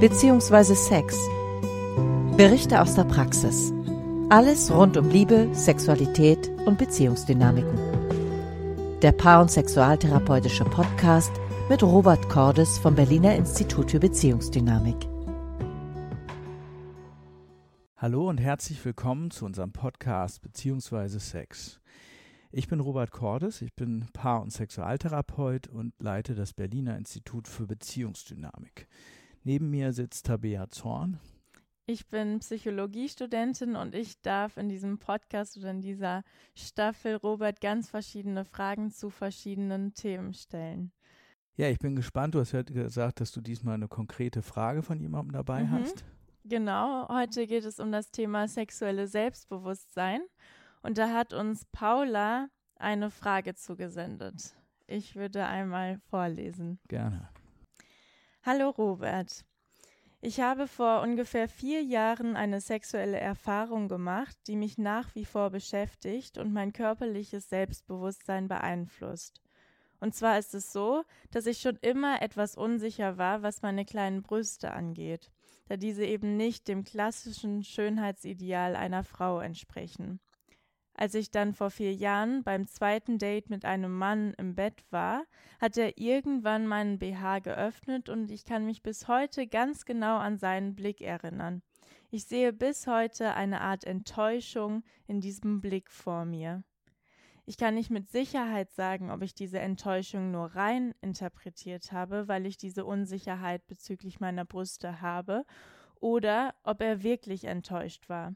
bzw. Sex. Berichte aus der Praxis. Alles rund um Liebe, Sexualität und Beziehungsdynamiken. Der Paar- und Sexualtherapeutische Podcast mit Robert Cordes vom Berliner Institut für Beziehungsdynamik. Hallo und herzlich willkommen zu unserem Podcast bzw. Sex. Ich bin Robert Cordes, ich bin Paar- und Sexualtherapeut und leite das Berliner Institut für Beziehungsdynamik. Neben mir sitzt Tabea Zorn. Ich bin Psychologiestudentin und ich darf in diesem Podcast oder in dieser Staffel Robert ganz verschiedene Fragen zu verschiedenen Themen stellen. Ja, ich bin gespannt. Du hast ja gesagt, dass du diesmal eine konkrete Frage von jemandem dabei mhm. hast. Genau, heute geht es um das Thema sexuelle Selbstbewusstsein. Und da hat uns Paula eine Frage zugesendet. Ich würde einmal vorlesen. Gerne. Hallo Robert. Ich habe vor ungefähr vier Jahren eine sexuelle Erfahrung gemacht, die mich nach wie vor beschäftigt und mein körperliches Selbstbewusstsein beeinflusst. Und zwar ist es so, dass ich schon immer etwas unsicher war, was meine kleinen Brüste angeht, da diese eben nicht dem klassischen Schönheitsideal einer Frau entsprechen. Als ich dann vor vier Jahren beim zweiten Date mit einem Mann im Bett war, hat er irgendwann meinen BH geöffnet und ich kann mich bis heute ganz genau an seinen Blick erinnern. Ich sehe bis heute eine Art Enttäuschung in diesem Blick vor mir. Ich kann nicht mit Sicherheit sagen, ob ich diese Enttäuschung nur rein interpretiert habe, weil ich diese Unsicherheit bezüglich meiner Brüste habe, oder ob er wirklich enttäuscht war.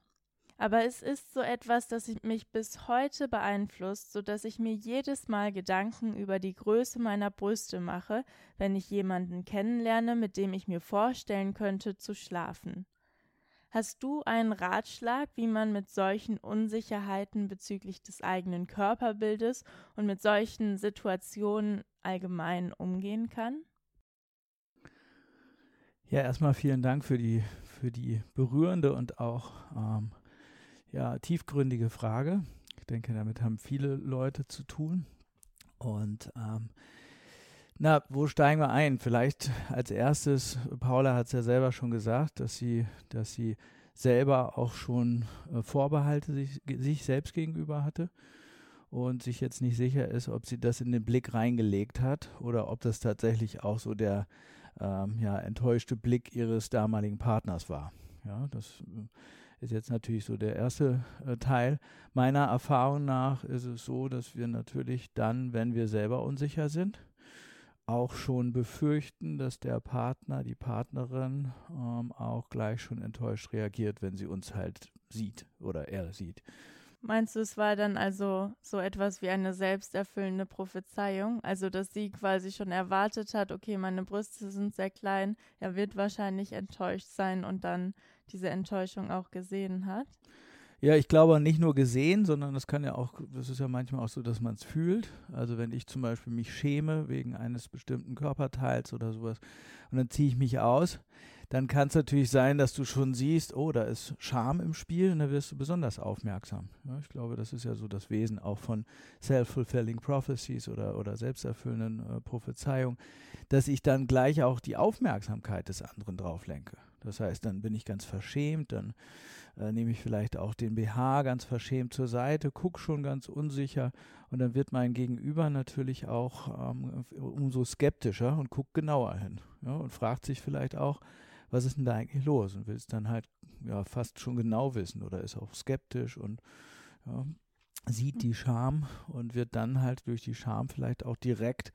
Aber es ist so etwas, das mich bis heute beeinflusst, so dass ich mir jedes Mal Gedanken über die Größe meiner Brüste mache, wenn ich jemanden kennenlerne, mit dem ich mir vorstellen könnte, zu schlafen. Hast du einen Ratschlag, wie man mit solchen Unsicherheiten bezüglich des eigenen Körperbildes und mit solchen Situationen allgemein umgehen kann? Ja, erstmal vielen Dank für die, für die berührende und auch ähm, ja, tiefgründige Frage. Ich denke, damit haben viele Leute zu tun. Und ähm, na, wo steigen wir ein? Vielleicht als erstes, Paula hat es ja selber schon gesagt, dass sie, dass sie selber auch schon äh, Vorbehalte sich, sich selbst gegenüber hatte und sich jetzt nicht sicher ist, ob sie das in den Blick reingelegt hat oder ob das tatsächlich auch so der ähm, ja, enttäuschte Blick ihres damaligen Partners war. Ja, das äh, ist jetzt natürlich so der erste äh, Teil. Meiner Erfahrung nach ist es so, dass wir natürlich dann, wenn wir selber unsicher sind, auch schon befürchten, dass der Partner, die Partnerin ähm, auch gleich schon enttäuscht reagiert, wenn sie uns halt sieht oder er sieht. Meinst du, es war dann also so etwas wie eine selbsterfüllende Prophezeiung? Also, dass sie quasi schon erwartet hat, okay, meine Brüste sind sehr klein, er wird wahrscheinlich enttäuscht sein und dann diese Enttäuschung auch gesehen hat? Ja, ich glaube nicht nur gesehen, sondern das kann ja auch, das ist ja manchmal auch so, dass man es fühlt. Also wenn ich zum Beispiel mich schäme wegen eines bestimmten Körperteils oder sowas und dann ziehe ich mich aus, dann kann es natürlich sein, dass du schon siehst, oh, da ist Scham im Spiel und da wirst du besonders aufmerksam. Ja, ich glaube, das ist ja so das Wesen auch von Self-Fulfilling Prophecies oder, oder selbsterfüllenden äh, Prophezeiungen, dass ich dann gleich auch die Aufmerksamkeit des anderen drauf lenke. Das heißt, dann bin ich ganz verschämt, dann äh, nehme ich vielleicht auch den BH ganz verschämt zur Seite, gucke schon ganz unsicher und dann wird mein Gegenüber natürlich auch ähm, umso skeptischer und guckt genauer hin ja, und fragt sich vielleicht auch, was ist denn da eigentlich los und will es dann halt ja fast schon genau wissen oder ist auch skeptisch und ja, sieht die Scham und wird dann halt durch die Scham vielleicht auch direkt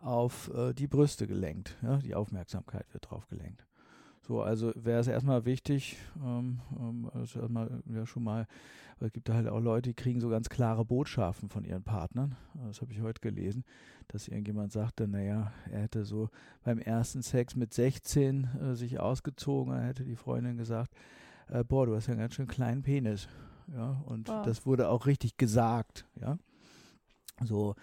auf äh, die Brüste gelenkt. Ja, die Aufmerksamkeit wird drauf gelenkt. So, also wäre es erstmal wichtig, ähm, ähm, also erstmal ja schon mal, es gibt da halt auch Leute, die kriegen so ganz klare Botschaften von ihren Partnern. Das habe ich heute gelesen, dass irgendjemand sagte, naja, er hätte so beim ersten Sex mit 16 äh, sich ausgezogen, dann hätte die Freundin gesagt, äh, boah, du hast ja einen ganz schön kleinen Penis. Ja, und wow. das wurde auch richtig gesagt, ja. So,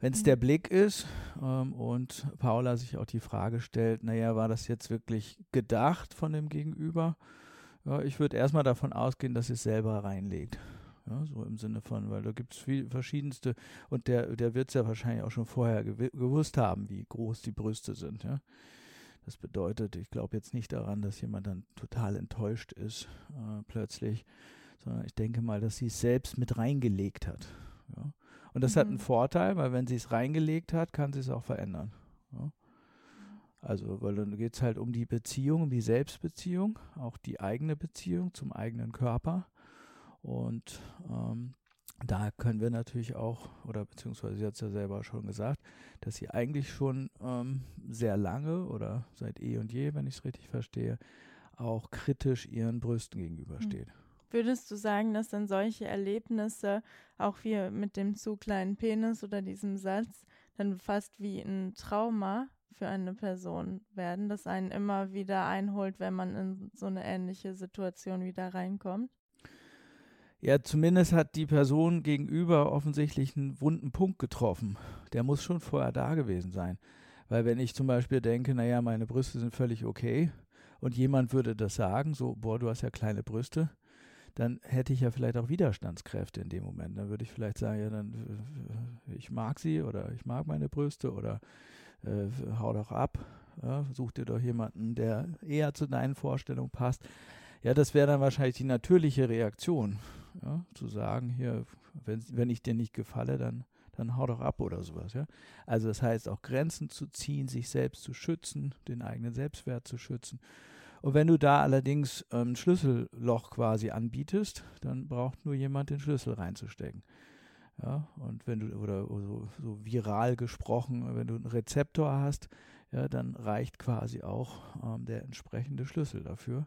wenn es der. Blick ist ähm, und Paula sich auch die Frage stellt, naja, war das jetzt wirklich gedacht von dem Gegenüber? Ja, ich würde erstmal davon ausgehen, dass es selber reinlegt. Ja, so im Sinne von, weil da gibt es verschiedenste und der, der wird es ja wahrscheinlich auch schon vorher gew gewusst haben, wie groß die Brüste sind. Ja. Das bedeutet, ich glaube jetzt nicht daran, dass jemand dann total enttäuscht ist äh, plötzlich, sondern ich denke mal, dass sie es selbst mit reingelegt hat. Ja. Und das mhm. hat einen Vorteil, weil wenn sie es reingelegt hat, kann sie es auch verändern. Ja. Also, weil dann geht es halt um die Beziehung, um die Selbstbeziehung, auch die eigene Beziehung zum eigenen Körper. Und ähm, da können wir natürlich auch, oder beziehungsweise sie hat es ja selber schon gesagt, dass sie eigentlich schon ähm, sehr lange oder seit eh und je, wenn ich es richtig verstehe, auch kritisch ihren Brüsten gegenübersteht. Hm. Würdest du sagen, dass dann solche Erlebnisse, auch wie mit dem zu kleinen Penis oder diesem Satz, dann fast wie ein Trauma für eine Person werden, das einen immer wieder einholt, wenn man in so eine ähnliche Situation wieder reinkommt? Ja, zumindest hat die Person gegenüber offensichtlich einen wunden Punkt getroffen. Der muss schon vorher da gewesen sein. Weil wenn ich zum Beispiel denke, naja, meine Brüste sind völlig okay und jemand würde das sagen, so, boah, du hast ja kleine Brüste, dann hätte ich ja vielleicht auch Widerstandskräfte in dem Moment. Dann würde ich vielleicht sagen, ja, dann äh, ich mag sie oder ich mag meine Brüste oder äh, hau doch ab, ja, such dir doch jemanden, der eher zu deinen Vorstellungen passt. Ja, das wäre dann wahrscheinlich die natürliche Reaktion, ja, zu sagen, hier, wenn, wenn ich dir nicht gefalle, dann, dann hau doch ab oder sowas. Ja. Also das heißt auch Grenzen zu ziehen, sich selbst zu schützen, den eigenen Selbstwert zu schützen. Und wenn du da allerdings ein ähm, Schlüsselloch quasi anbietest, dann braucht nur jemand den Schlüssel reinzustecken. Ja, und wenn du, oder so, so viral gesprochen, wenn du einen Rezeptor hast, ja, dann reicht quasi auch ähm, der entsprechende Schlüssel dafür,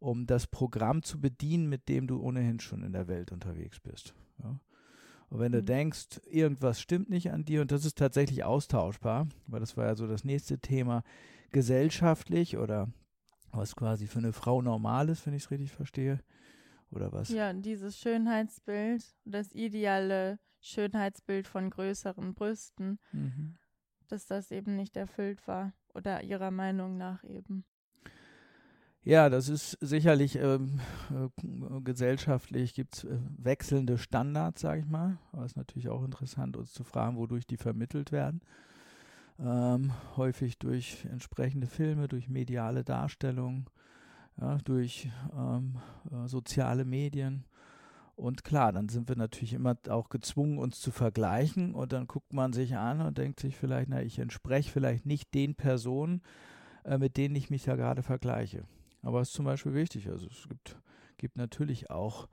um das Programm zu bedienen, mit dem du ohnehin schon in der Welt unterwegs bist. Ja. Und wenn du mhm. denkst, irgendwas stimmt nicht an dir, und das ist tatsächlich austauschbar, weil das war ja so das nächste Thema, gesellschaftlich oder was quasi für eine Frau normal ist, wenn ich es richtig verstehe, oder was? Ja, dieses Schönheitsbild, das ideale Schönheitsbild von größeren Brüsten, mhm. dass das eben nicht erfüllt war oder ihrer Meinung nach eben. Ja, das ist sicherlich ähm, äh, gesellschaftlich gibt es äh, wechselnde Standards, sage ich mal. Aber es ist natürlich auch interessant, uns zu fragen, wodurch die vermittelt werden. Ähm, häufig durch entsprechende Filme, durch mediale Darstellungen, ja, durch ähm, äh, soziale Medien. Und klar, dann sind wir natürlich immer auch gezwungen, uns zu vergleichen. Und dann guckt man sich an und denkt sich vielleicht, na, ich entspreche vielleicht nicht den Personen, äh, mit denen ich mich ja gerade vergleiche. Aber es ist zum Beispiel wichtig. Also es gibt, gibt natürlich auch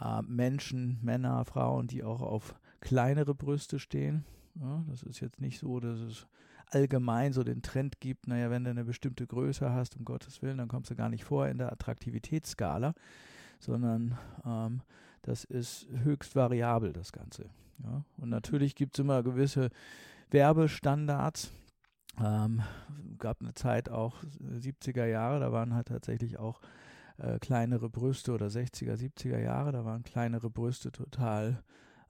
äh, Menschen, Männer, Frauen, die auch auf kleinere Brüste stehen. Ja, das ist jetzt nicht so, dass es allgemein so den Trend gibt, naja, wenn du eine bestimmte Größe hast, um Gottes Willen, dann kommst du gar nicht vor in der Attraktivitätsskala, sondern ähm, das ist höchst variabel, das Ganze. Ja? Und natürlich gibt es immer gewisse Werbestandards. Ähm, gab eine Zeit auch 70er Jahre, da waren halt tatsächlich auch äh, kleinere Brüste oder 60er, 70er Jahre, da waren kleinere Brüste total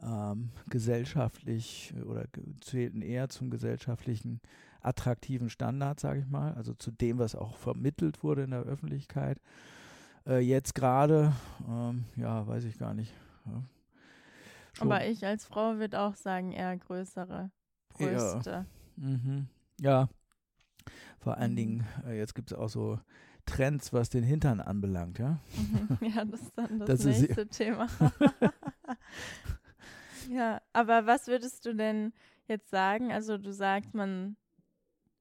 ähm, gesellschaftlich äh, oder zählten eher zum gesellschaftlichen attraktiven Standard, sage ich mal, also zu dem, was auch vermittelt wurde in der Öffentlichkeit. Äh, jetzt gerade, ähm, ja, weiß ich gar nicht. Ja, Aber ich als Frau würde auch sagen, eher größere Brüste. Ja, mhm. ja. vor allen mhm. Dingen, äh, jetzt gibt es auch so Trends, was den Hintern anbelangt, ja. Mhm. Ja, das ist dann das, das nächste Thema. Ja, aber was würdest du denn jetzt sagen? Also du sagst, man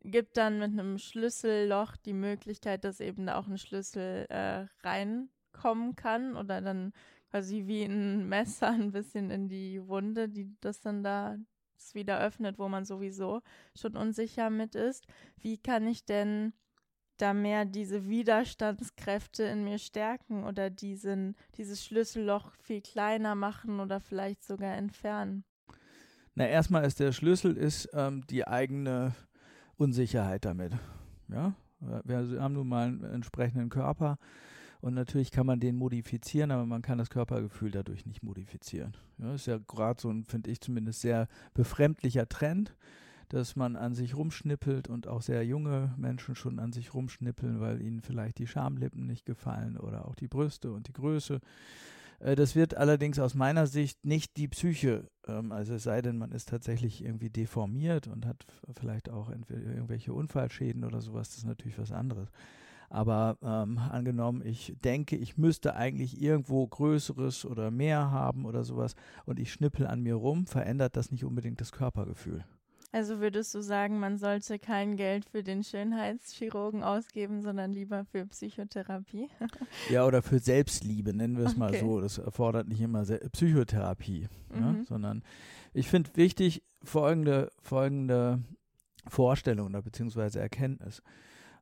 gibt dann mit einem Schlüsselloch die Möglichkeit, dass eben da auch ein Schlüssel äh, reinkommen kann oder dann quasi wie ein Messer ein bisschen in die Wunde, die das dann da wieder öffnet, wo man sowieso schon unsicher mit ist. Wie kann ich denn da mehr diese Widerstandskräfte in mir stärken oder diesen, dieses Schlüsselloch viel kleiner machen oder vielleicht sogar entfernen? Na, erstmal ist der Schlüssel ist ähm, die eigene Unsicherheit damit. Ja, wir haben nun mal einen entsprechenden Körper und natürlich kann man den modifizieren, aber man kann das Körpergefühl dadurch nicht modifizieren. Ja, ist ja gerade so ein, finde ich zumindest, sehr befremdlicher Trend dass man an sich rumschnippelt und auch sehr junge Menschen schon an sich rumschnippeln, weil ihnen vielleicht die Schamlippen nicht gefallen oder auch die Brüste und die Größe. Äh, das wird allerdings aus meiner Sicht nicht die Psyche, ähm, also es sei denn, man ist tatsächlich irgendwie deformiert und hat vielleicht auch irgendwelche Unfallschäden oder sowas, das ist natürlich was anderes. Aber ähm, angenommen, ich denke, ich müsste eigentlich irgendwo Größeres oder mehr haben oder sowas und ich schnippel an mir rum, verändert das nicht unbedingt das Körpergefühl. Also würdest du sagen, man sollte kein Geld für den Schönheitschirurgen ausgeben, sondern lieber für Psychotherapie? ja, oder für Selbstliebe, nennen wir es okay. mal so. Das erfordert nicht immer Psychotherapie, mhm. ja, sondern ich finde wichtig folgende, folgende Vorstellung oder beziehungsweise Erkenntnis,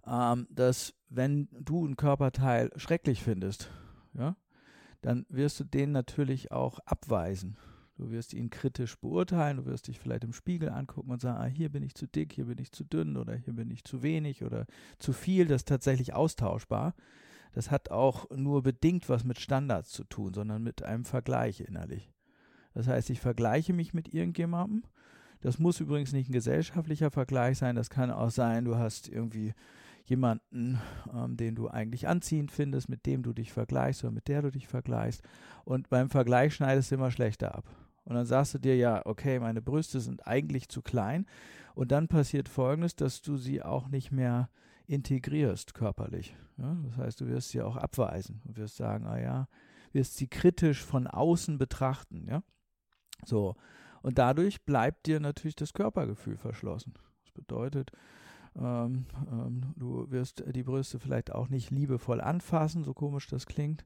ähm, dass wenn du einen Körperteil schrecklich findest, ja, dann wirst du den natürlich auch abweisen. Du wirst ihn kritisch beurteilen, du wirst dich vielleicht im Spiegel angucken und sagen, ah, hier bin ich zu dick, hier bin ich zu dünn oder hier bin ich zu wenig oder zu viel. Das ist tatsächlich austauschbar. Das hat auch nur bedingt was mit Standards zu tun, sondern mit einem Vergleich innerlich. Das heißt, ich vergleiche mich mit irgendjemandem. Das muss übrigens nicht ein gesellschaftlicher Vergleich sein. Das kann auch sein, du hast irgendwie jemanden, ähm, den du eigentlich anziehend findest, mit dem du dich vergleichst oder mit der du dich vergleichst. Und beim Vergleich schneidest du immer schlechter ab. Und dann sagst du dir, ja, okay, meine Brüste sind eigentlich zu klein. Und dann passiert Folgendes, dass du sie auch nicht mehr integrierst körperlich. Ja? Das heißt, du wirst sie auch abweisen und wirst sagen, ah ja, wirst sie kritisch von außen betrachten. Ja? So. Und dadurch bleibt dir natürlich das Körpergefühl verschlossen. Das bedeutet, ähm, ähm, du wirst die Brüste vielleicht auch nicht liebevoll anfassen, so komisch das klingt.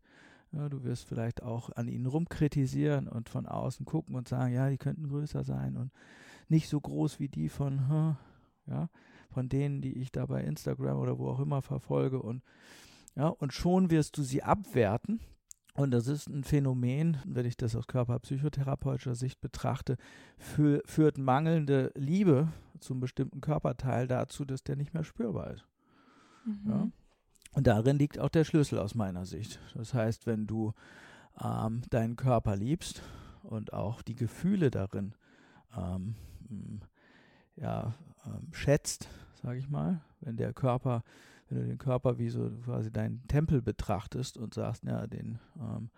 Ja, du wirst vielleicht auch an ihnen rumkritisieren und von außen gucken und sagen, ja, die könnten größer sein und nicht so groß wie die von, ja, von denen, die ich da bei Instagram oder wo auch immer verfolge und ja, und schon wirst du sie abwerten. Und das ist ein Phänomen, wenn ich das aus körperpsychotherapeutischer Sicht betrachte, für, führt mangelnde Liebe zum bestimmten Körperteil dazu, dass der nicht mehr spürbar ist. Mhm. Ja? Und darin liegt auch der Schlüssel aus meiner Sicht. Das heißt, wenn du ähm, deinen Körper liebst und auch die Gefühle darin ähm, ja, ähm, schätzt, sage ich mal, wenn der Körper, wenn du den Körper wie so quasi deinen Tempel betrachtest und sagst, ja, den ähm,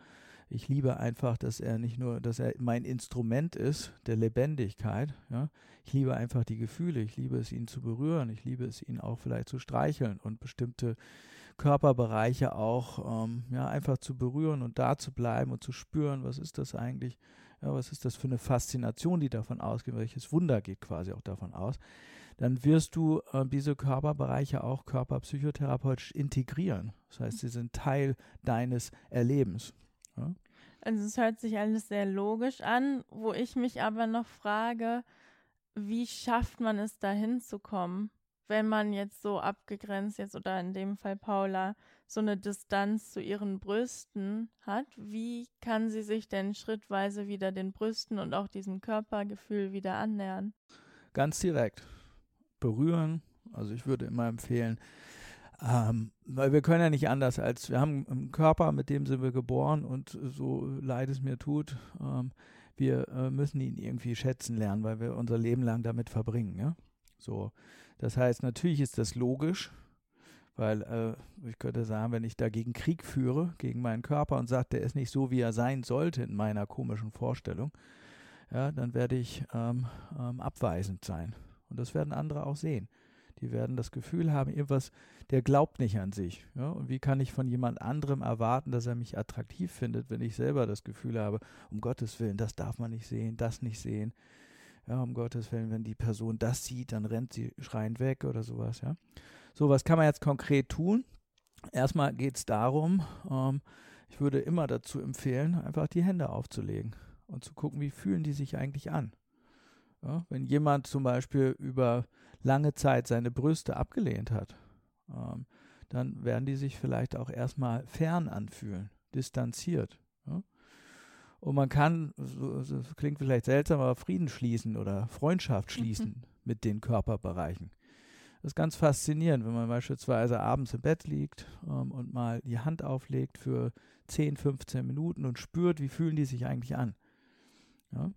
ich liebe einfach, dass er nicht nur, dass er mein Instrument ist der Lebendigkeit. Ja? Ich liebe einfach die Gefühle. Ich liebe es, ihn zu berühren. Ich liebe es, ihn auch vielleicht zu streicheln und bestimmte Körperbereiche auch ähm, ja, einfach zu berühren und da zu bleiben und zu spüren, was ist das eigentlich, ja, was ist das für eine Faszination, die davon ausgeht, welches Wunder geht quasi auch davon aus, dann wirst du äh, diese Körperbereiche auch körperpsychotherapeutisch integrieren. Das heißt, sie sind Teil deines Erlebens. Ja? Also es hört sich alles sehr logisch an, wo ich mich aber noch frage, wie schafft man es dahin zu kommen? Wenn man jetzt so abgegrenzt jetzt oder in dem Fall Paula so eine Distanz zu ihren Brüsten hat, wie kann sie sich denn schrittweise wieder den Brüsten und auch diesem Körpergefühl wieder annähern? Ganz direkt berühren. Also ich würde immer empfehlen, ähm, weil wir können ja nicht anders als, wir haben einen Körper, mit dem sind wir geboren und so leid es mir tut, ähm, wir äh, müssen ihn irgendwie schätzen lernen, weil wir unser Leben lang damit verbringen. Ja? So, das heißt, natürlich ist das logisch, weil äh, ich könnte sagen, wenn ich dagegen Krieg führe, gegen meinen Körper und sage, der ist nicht so, wie er sein sollte in meiner komischen Vorstellung, ja, dann werde ich ähm, ähm, abweisend sein. Und das werden andere auch sehen. Die werden das Gefühl haben, irgendwas, der glaubt nicht an sich. Ja? Und wie kann ich von jemand anderem erwarten, dass er mich attraktiv findet, wenn ich selber das Gefühl habe, um Gottes Willen, das darf man nicht sehen, das nicht sehen ja, um Gottes Willen, wenn die Person das sieht, dann rennt sie schreiend weg oder sowas, ja. So, was kann man jetzt konkret tun? Erstmal geht es darum, ähm, ich würde immer dazu empfehlen, einfach die Hände aufzulegen und zu gucken, wie fühlen die sich eigentlich an. Ja, wenn jemand zum Beispiel über lange Zeit seine Brüste abgelehnt hat, ähm, dann werden die sich vielleicht auch erstmal fern anfühlen, distanziert. Ja? Und man kann, so, klingt vielleicht seltsam, aber Frieden schließen oder Freundschaft mhm. schließen mhm. mit den Körperbereichen. Das ist ganz faszinierend, wenn man beispielsweise abends im Bett liegt ähm, und mal die Hand auflegt für 10, 15 Minuten und spürt, wie fühlen die sich eigentlich an. Ja?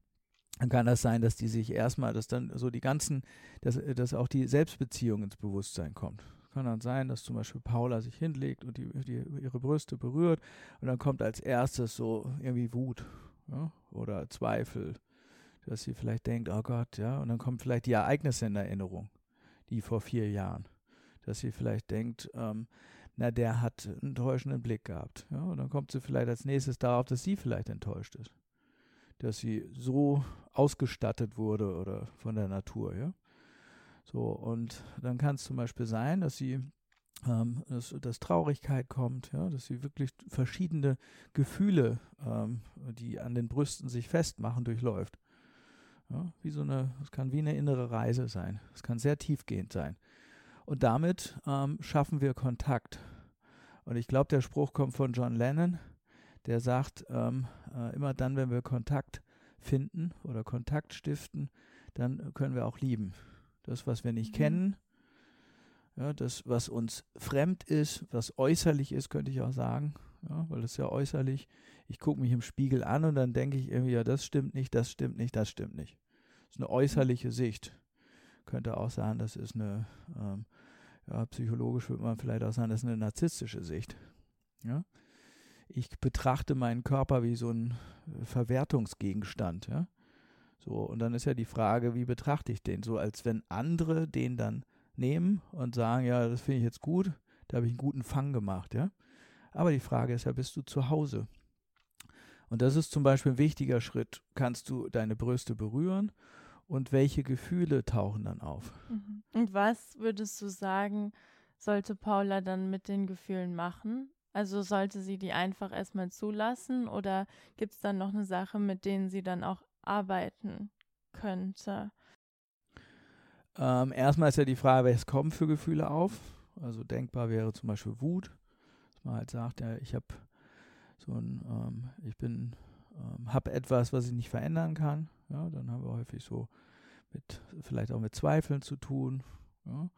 Dann kann das sein, dass die sich erstmal, dass dann so die ganzen, dass, dass auch die Selbstbeziehung ins Bewusstsein kommt kann dann sein, dass zum Beispiel Paula sich hinlegt und die, die, ihre Brüste berührt und dann kommt als erstes so irgendwie Wut ja, oder Zweifel, dass sie vielleicht denkt, oh Gott, ja, und dann kommen vielleicht die Ereignisse in Erinnerung, die vor vier Jahren, dass sie vielleicht denkt, ähm, na, der hat einen täuschenden Blick gehabt, ja, und dann kommt sie vielleicht als nächstes darauf, dass sie vielleicht enttäuscht ist, dass sie so ausgestattet wurde oder von der Natur, ja. So, und dann kann es zum Beispiel sein, dass sie ähm, dass, dass, Traurigkeit kommt, ja, dass sie wirklich verschiedene Gefühle, ähm, die an den Brüsten sich festmachen, durchläuft. Ja, wie so eine, es kann wie eine innere Reise sein. Es kann sehr tiefgehend sein. Und damit ähm, schaffen wir Kontakt. Und ich glaube, der Spruch kommt von John Lennon, der sagt, ähm, äh, immer dann, wenn wir Kontakt finden oder Kontakt stiften, dann können wir auch lieben das, was wir nicht mhm. kennen, ja, das, was uns fremd ist, was äußerlich ist, könnte ich auch sagen, ja, weil das ist ja äußerlich. Ich gucke mich im Spiegel an und dann denke ich irgendwie, ja, das stimmt nicht, das stimmt nicht, das stimmt nicht. Das ist eine äußerliche Sicht. Könnte auch sagen, das ist eine, ähm, ja, psychologisch würde man vielleicht auch sagen, das ist eine narzisstische Sicht. Ja? Ich betrachte meinen Körper wie so ein Verwertungsgegenstand. Ja? So, und dann ist ja die Frage, wie betrachte ich den? So, als wenn andere den dann nehmen und sagen, ja, das finde ich jetzt gut, da habe ich einen guten Fang gemacht, ja. Aber die Frage ist ja, bist du zu Hause? Und das ist zum Beispiel ein wichtiger Schritt. Kannst du deine Brüste berühren und welche Gefühle tauchen dann auf? Mhm. Und was würdest du sagen, sollte Paula dann mit den Gefühlen machen? Also sollte sie die einfach erstmal zulassen oder gibt es dann noch eine Sache, mit denen sie dann auch arbeiten könnte? Ähm, erstmal ist ja die Frage, was kommen für Gefühle auf? Also denkbar wäre zum Beispiel Wut, dass man halt sagt, ja, ich habe so ein, ähm, ich bin, ähm, habe etwas, was ich nicht verändern kann. Ja, dann haben wir häufig so mit, vielleicht auch mit Zweifeln zu tun. Ja.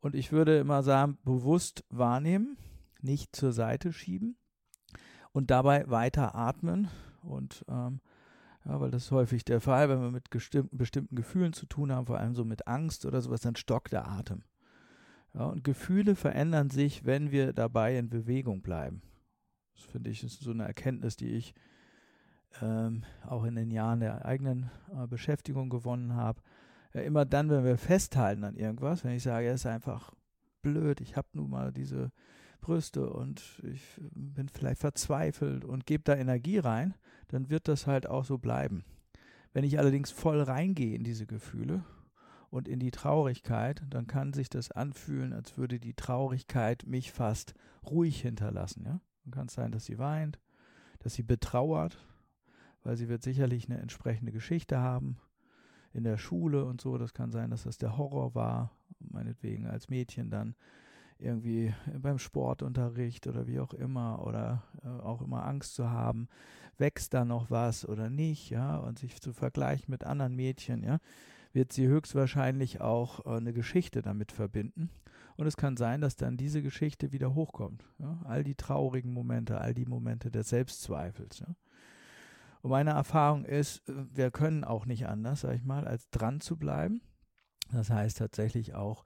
Und ich würde immer sagen, bewusst wahrnehmen, nicht zur Seite schieben und dabei weiter atmen und ähm, ja, weil das ist häufig der Fall, wenn wir mit bestimmten Gefühlen zu tun haben, vor allem so mit Angst oder sowas, dann stockt der Atem. Ja, und Gefühle verändern sich, wenn wir dabei in Bewegung bleiben. Das finde ich ist so eine Erkenntnis, die ich ähm, auch in den Jahren der eigenen äh, Beschäftigung gewonnen habe. Ja, immer dann, wenn wir festhalten an irgendwas, wenn ich sage, es ist einfach blöd, ich habe nun mal diese Brüste und ich bin vielleicht verzweifelt und gebe da Energie rein, dann wird das halt auch so bleiben. Wenn ich allerdings voll reingehe in diese Gefühle und in die Traurigkeit, dann kann sich das anfühlen, als würde die Traurigkeit mich fast ruhig hinterlassen. Ja? Dann kann es sein, dass sie weint, dass sie betrauert, weil sie wird sicherlich eine entsprechende Geschichte haben in der Schule und so. Das kann sein, dass das der Horror war, meinetwegen als Mädchen dann irgendwie beim Sportunterricht oder wie auch immer oder äh, auch immer Angst zu haben, wächst da noch was oder nicht, ja, und sich zu vergleichen mit anderen Mädchen, ja, wird sie höchstwahrscheinlich auch äh, eine Geschichte damit verbinden. Und es kann sein, dass dann diese Geschichte wieder hochkommt. Ja? All die traurigen Momente, all die Momente des Selbstzweifels. Ja? Und meine Erfahrung ist, äh, wir können auch nicht anders, sag ich mal, als dran zu bleiben. Das heißt tatsächlich auch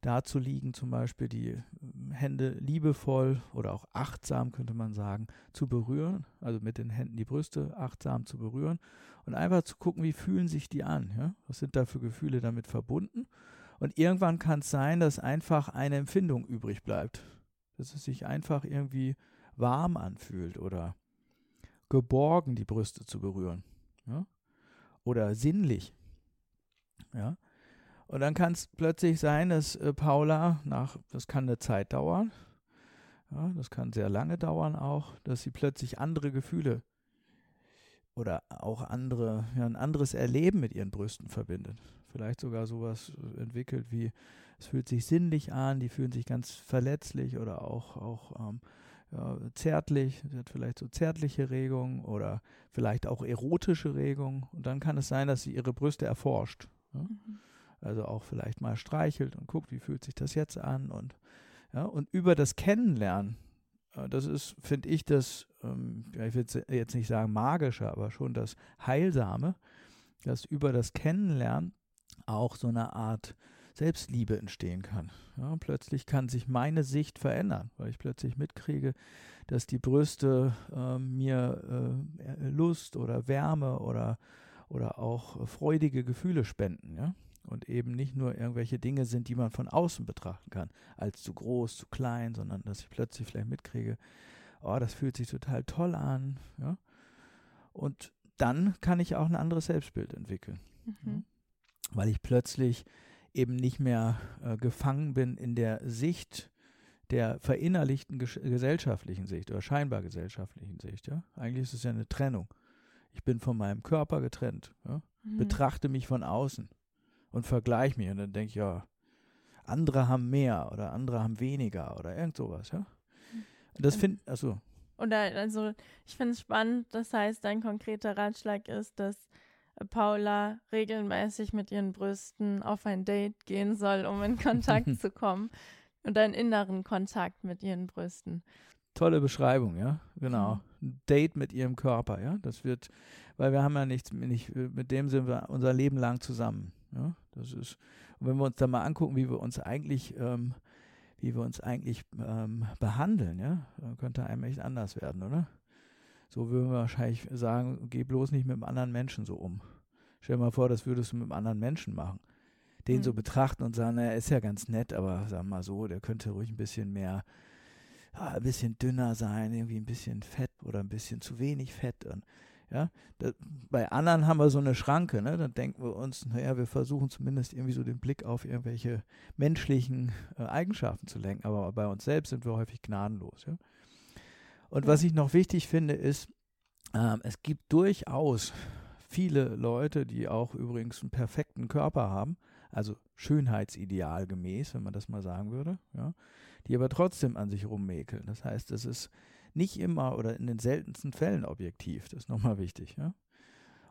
dazu liegen, zum Beispiel die ähm, Hände liebevoll oder auch achtsam, könnte man sagen, zu berühren, also mit den Händen die Brüste achtsam zu berühren und einfach zu gucken, wie fühlen sich die an, ja? was sind da für Gefühle damit verbunden. Und irgendwann kann es sein, dass einfach eine Empfindung übrig bleibt, dass es sich einfach irgendwie warm anfühlt oder geborgen, die Brüste zu berühren. Ja? Oder sinnlich. Ja? Und dann kann es plötzlich sein, dass äh, Paula nach, das kann eine Zeit dauern, ja, das kann sehr lange dauern auch, dass sie plötzlich andere Gefühle oder auch andere, ja, ein anderes Erleben mit ihren Brüsten verbindet. Vielleicht sogar sowas äh, entwickelt wie, es fühlt sich sinnlich an, die fühlen sich ganz verletzlich oder auch, auch ähm, ja, zärtlich, sie hat vielleicht so zärtliche Regungen oder vielleicht auch erotische Regungen. Und dann kann es sein, dass sie ihre Brüste erforscht. Ja? Mhm also auch vielleicht mal streichelt und guckt, wie fühlt sich das jetzt an und ja, und über das Kennenlernen, äh, das ist, finde ich, das, ähm, ich will jetzt nicht sagen magische, aber schon das Heilsame, dass über das Kennenlernen auch so eine Art Selbstliebe entstehen kann. Ja, plötzlich kann sich meine Sicht verändern, weil ich plötzlich mitkriege, dass die Brüste äh, mir äh, Lust oder Wärme oder, oder auch freudige Gefühle spenden. Ja? Und eben nicht nur irgendwelche Dinge sind, die man von außen betrachten kann, als zu groß, zu klein, sondern dass ich plötzlich vielleicht mitkriege, oh, das fühlt sich total toll an. Ja? Und dann kann ich auch ein anderes Selbstbild entwickeln. Mhm. Weil ich plötzlich eben nicht mehr äh, gefangen bin in der Sicht der verinnerlichten gesellschaftlichen Sicht oder scheinbar gesellschaftlichen Sicht. Ja? Eigentlich ist es ja eine Trennung. Ich bin von meinem Körper getrennt, ja? mhm. betrachte mich von außen und vergleiche mich und dann denke ich, ja, andere haben mehr oder andere haben weniger oder irgend sowas. Ja? Und das finde also oder also ich finde es spannend, das heißt, dein konkreter Ratschlag ist, dass Paula regelmäßig mit ihren Brüsten auf ein Date gehen soll, um in Kontakt zu kommen und einen inneren Kontakt mit ihren Brüsten. Tolle Beschreibung, ja, genau. Mhm. Ein Date mit ihrem Körper, ja. Das wird, weil wir haben ja nichts, nicht, mit dem sind wir unser Leben lang zusammen. Ja, das ist, und wenn wir uns da mal angucken, wie wir uns eigentlich ähm, wie wir uns eigentlich ähm, behandeln, ja, dann könnte einem echt anders werden, oder? So würden wir wahrscheinlich sagen, geh bloß nicht mit einem anderen Menschen so um. Stell dir mal vor, das würdest du mit einem anderen Menschen machen. Den mhm. so betrachten und sagen, er ist ja ganz nett, aber sag mal so, der könnte ruhig ein bisschen mehr, ja, ein bisschen dünner sein, irgendwie ein bisschen fett oder ein bisschen zu wenig Fett. Und ja, da, bei anderen haben wir so eine Schranke, ne? Dann denken wir uns, naja, wir versuchen zumindest irgendwie so den Blick auf irgendwelche menschlichen äh, Eigenschaften zu lenken, aber bei uns selbst sind wir häufig gnadenlos, ja. Und was ich noch wichtig finde, ist, ähm, es gibt durchaus viele Leute, die auch übrigens einen perfekten Körper haben, also Schönheitsideal gemäß, wenn man das mal sagen würde, ja, die aber trotzdem an sich rummäkeln. Das heißt, es ist nicht immer oder in den seltensten Fällen objektiv. Das ist nochmal wichtig. Ja?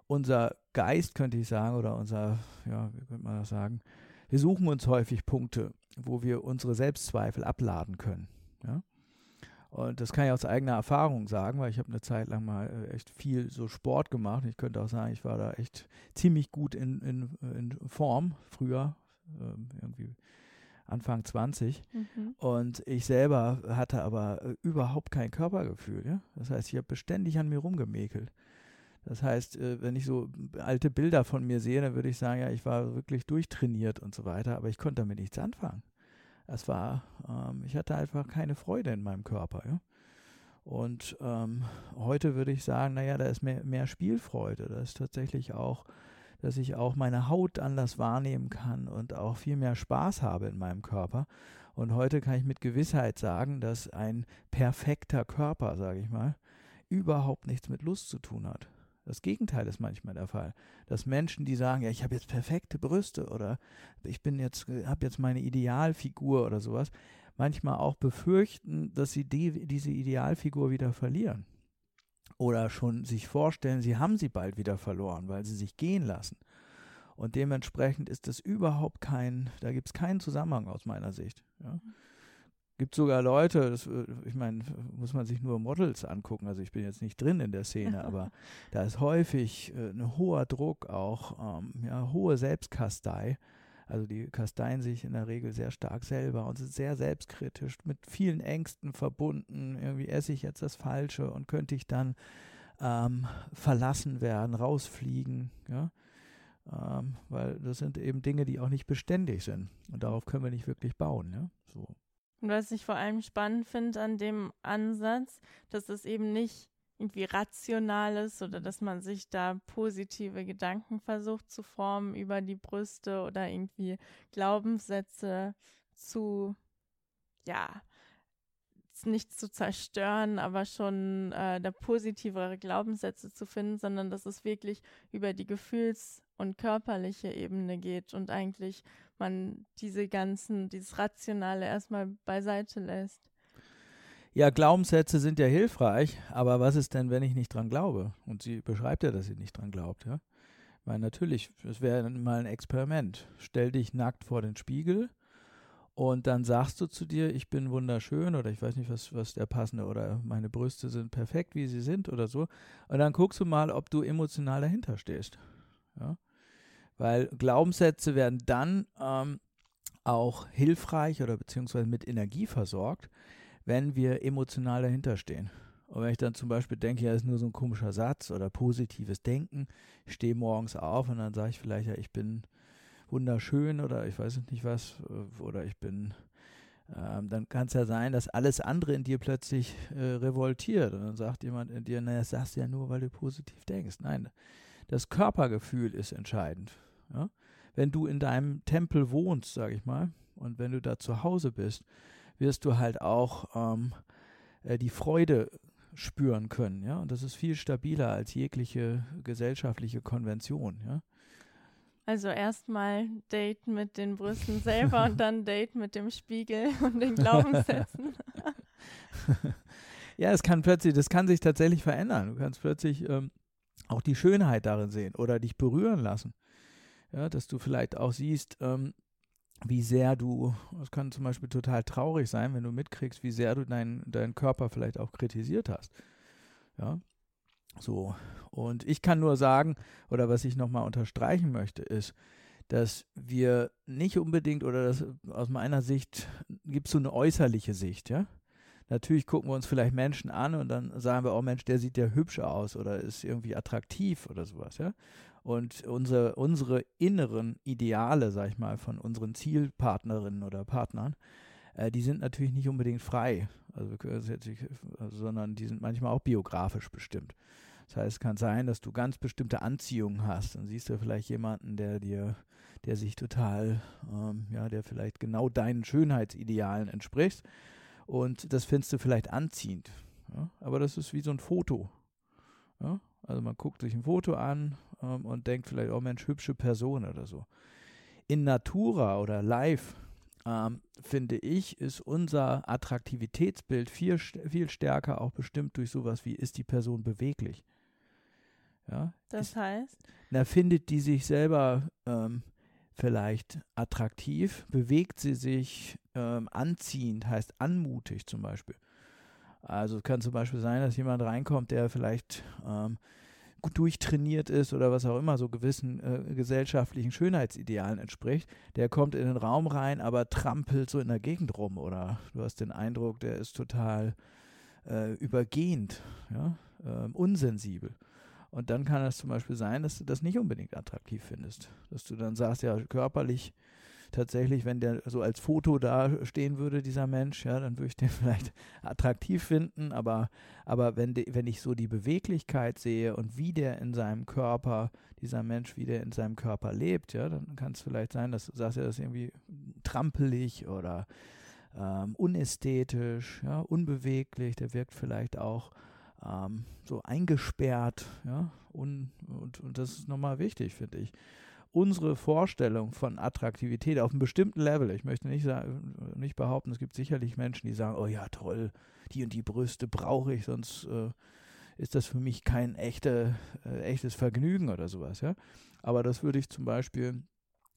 Unser Geist, könnte ich sagen, oder unser, ja, wie könnte man das sagen, wir suchen uns häufig Punkte, wo wir unsere Selbstzweifel abladen können. Ja? Und das kann ich aus eigener Erfahrung sagen, weil ich habe eine Zeit lang mal äh, echt viel so Sport gemacht. Ich könnte auch sagen, ich war da echt ziemlich gut in, in, in Form früher. Ähm, irgendwie Anfang 20. Mhm. Und ich selber hatte aber äh, überhaupt kein Körpergefühl. Ja? Das heißt, ich habe beständig an mir rumgemäkelt. Das heißt, äh, wenn ich so alte Bilder von mir sehe, dann würde ich sagen, ja, ich war wirklich durchtrainiert und so weiter, aber ich konnte damit nichts anfangen. Es war, ähm, ich hatte einfach keine Freude in meinem Körper. Ja? Und ähm, heute würde ich sagen, naja, da ist mehr, mehr Spielfreude. Da ist tatsächlich auch dass ich auch meine Haut anders wahrnehmen kann und auch viel mehr Spaß habe in meinem Körper. Und heute kann ich mit Gewissheit sagen, dass ein perfekter Körper, sage ich mal, überhaupt nichts mit Lust zu tun hat. Das Gegenteil ist manchmal der Fall, dass Menschen, die sagen, ja, ich habe jetzt perfekte Brüste oder ich bin jetzt, habe jetzt meine Idealfigur oder sowas, manchmal auch befürchten, dass sie die, diese Idealfigur wieder verlieren oder schon sich vorstellen, sie haben sie bald wieder verloren, weil sie sich gehen lassen. Und dementsprechend ist das überhaupt kein, da gibt es keinen Zusammenhang aus meiner Sicht. Ja. Gibt sogar Leute, das, äh, ich meine, muss man sich nur Models angucken, also ich bin jetzt nicht drin in der Szene, aber da ist häufig äh, ein hoher Druck, auch ähm, ja, hohe Selbstkastei also die kasteien sich in der Regel sehr stark selber und sind sehr selbstkritisch, mit vielen Ängsten verbunden. Irgendwie esse ich jetzt das Falsche und könnte ich dann ähm, verlassen werden, rausfliegen, ja. Ähm, weil das sind eben Dinge, die auch nicht beständig sind. Und darauf können wir nicht wirklich bauen, ja. So. Und was ich vor allem spannend finde an dem Ansatz, dass es eben nicht irgendwie Rationales oder dass man sich da positive Gedanken versucht zu formen über die Brüste oder irgendwie Glaubenssätze zu, ja, nicht zu zerstören, aber schon äh, da positivere Glaubenssätze zu finden, sondern dass es wirklich über die Gefühls- und körperliche Ebene geht und eigentlich man diese ganzen, dieses Rationale erstmal beiseite lässt. Ja, Glaubenssätze sind ja hilfreich, aber was ist denn, wenn ich nicht dran glaube? Und sie beschreibt ja, dass sie nicht dran glaubt, ja? Weil natürlich, es wäre mal ein Experiment. Stell dich nackt vor den Spiegel und dann sagst du zu dir, ich bin wunderschön oder ich weiß nicht, was, was der passende oder meine Brüste sind perfekt, wie sie sind oder so. Und dann guckst du mal, ob du emotional dahinter stehst. Ja? Weil Glaubenssätze werden dann ähm, auch hilfreich oder beziehungsweise mit Energie versorgt, wenn wir emotional dahinter stehen. Und wenn ich dann zum Beispiel denke, ja, ist nur so ein komischer Satz oder positives Denken, ich stehe morgens auf und dann sage ich vielleicht, ja, ich bin wunderschön oder ich weiß nicht was, äh, oder ich bin, ähm, dann kann es ja sein, dass alles andere in dir plötzlich äh, revoltiert. Und dann sagt jemand in dir, naja, das sagst du ja nur, weil du positiv denkst. Nein, das Körpergefühl ist entscheidend. Ja? Wenn du in deinem Tempel wohnst, sage ich mal, und wenn du da zu Hause bist, wirst du halt auch ähm, äh, die Freude spüren können, ja. Und das ist viel stabiler als jegliche gesellschaftliche Konvention, ja. Also erstmal Date mit den Brüsten selber und dann Date mit dem Spiegel und den Glaubenssätzen. ja, es kann plötzlich, das kann sich tatsächlich verändern. Du kannst plötzlich ähm, auch die Schönheit darin sehen oder dich berühren lassen. Ja, dass du vielleicht auch siehst, ähm, wie sehr du, es kann zum Beispiel total traurig sein, wenn du mitkriegst, wie sehr du deinen dein Körper vielleicht auch kritisiert hast. Ja, so. Und ich kann nur sagen, oder was ich nochmal unterstreichen möchte, ist, dass wir nicht unbedingt, oder das, aus meiner Sicht gibt es so eine äußerliche Sicht, ja. Natürlich gucken wir uns vielleicht Menschen an und dann sagen wir, oh Mensch, der sieht ja hübsch aus oder ist irgendwie attraktiv oder sowas, ja. Und unsere, unsere inneren Ideale, sag ich mal, von unseren Zielpartnerinnen oder Partnern, äh, die sind natürlich nicht unbedingt frei, also, sondern die sind manchmal auch biografisch bestimmt. Das heißt, es kann sein, dass du ganz bestimmte Anziehungen hast. Dann siehst du vielleicht jemanden, der dir, der sich total, ähm, ja, der vielleicht genau deinen Schönheitsidealen entspricht. Und das findest du vielleicht anziehend. Ja? Aber das ist wie so ein Foto. Ja? Also man guckt sich ein Foto an ähm, und denkt vielleicht, oh Mensch, hübsche Person oder so. In Natura oder live, ähm, finde ich, ist unser Attraktivitätsbild viel, viel stärker auch bestimmt durch sowas wie, ist die Person beweglich? Ja? Das heißt? Na, findet die sich selber ähm, vielleicht attraktiv? Bewegt sie sich ähm, anziehend, heißt anmutig zum Beispiel? Also es kann zum Beispiel sein, dass jemand reinkommt, der vielleicht ähm, gut durchtrainiert ist oder was auch immer, so gewissen äh, gesellschaftlichen Schönheitsidealen entspricht. Der kommt in den Raum rein, aber trampelt so in der Gegend rum oder du hast den Eindruck, der ist total äh, übergehend, ja, äh, unsensibel. Und dann kann es zum Beispiel sein, dass du das nicht unbedingt attraktiv findest. Dass du dann sagst, ja, körperlich tatsächlich, wenn der so als Foto da stehen würde, dieser Mensch, ja, dann würde ich den vielleicht attraktiv finden, aber, aber wenn, de, wenn ich so die Beweglichkeit sehe und wie der in seinem Körper, dieser Mensch, wie der in seinem Körper lebt, ja, dann kann es vielleicht sein, dass du sagst, ja, das ist irgendwie trampelig oder ähm, unästhetisch, ja, unbeweglich, der wirkt vielleicht auch ähm, so eingesperrt, ja, und, und, und das ist nochmal wichtig, finde ich unsere Vorstellung von Attraktivität auf einem bestimmten Level. Ich möchte nicht, sagen, nicht behaupten, es gibt sicherlich Menschen, die sagen, oh ja, toll, die und die Brüste brauche ich, sonst äh, ist das für mich kein echte, äh, echtes Vergnügen oder sowas. Ja? Aber das würde ich zum Beispiel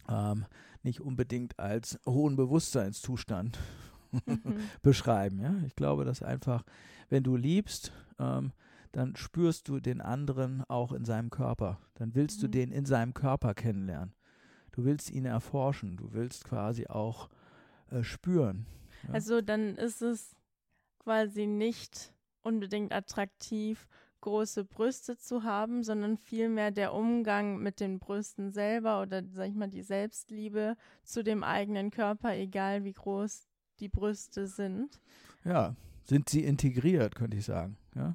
ähm, nicht unbedingt als hohen Bewusstseinszustand mhm. beschreiben. Ja? Ich glaube, dass einfach, wenn du liebst, ähm, dann spürst du den anderen auch in seinem Körper. Dann willst mhm. du den in seinem Körper kennenlernen. Du willst ihn erforschen. Du willst quasi auch äh, spüren. Ja? Also dann ist es quasi nicht unbedingt attraktiv, große Brüste zu haben, sondern vielmehr der Umgang mit den Brüsten selber oder sag ich mal die Selbstliebe zu dem eigenen Körper, egal wie groß die Brüste sind. Ja, sind sie integriert, könnte ich sagen. Ja.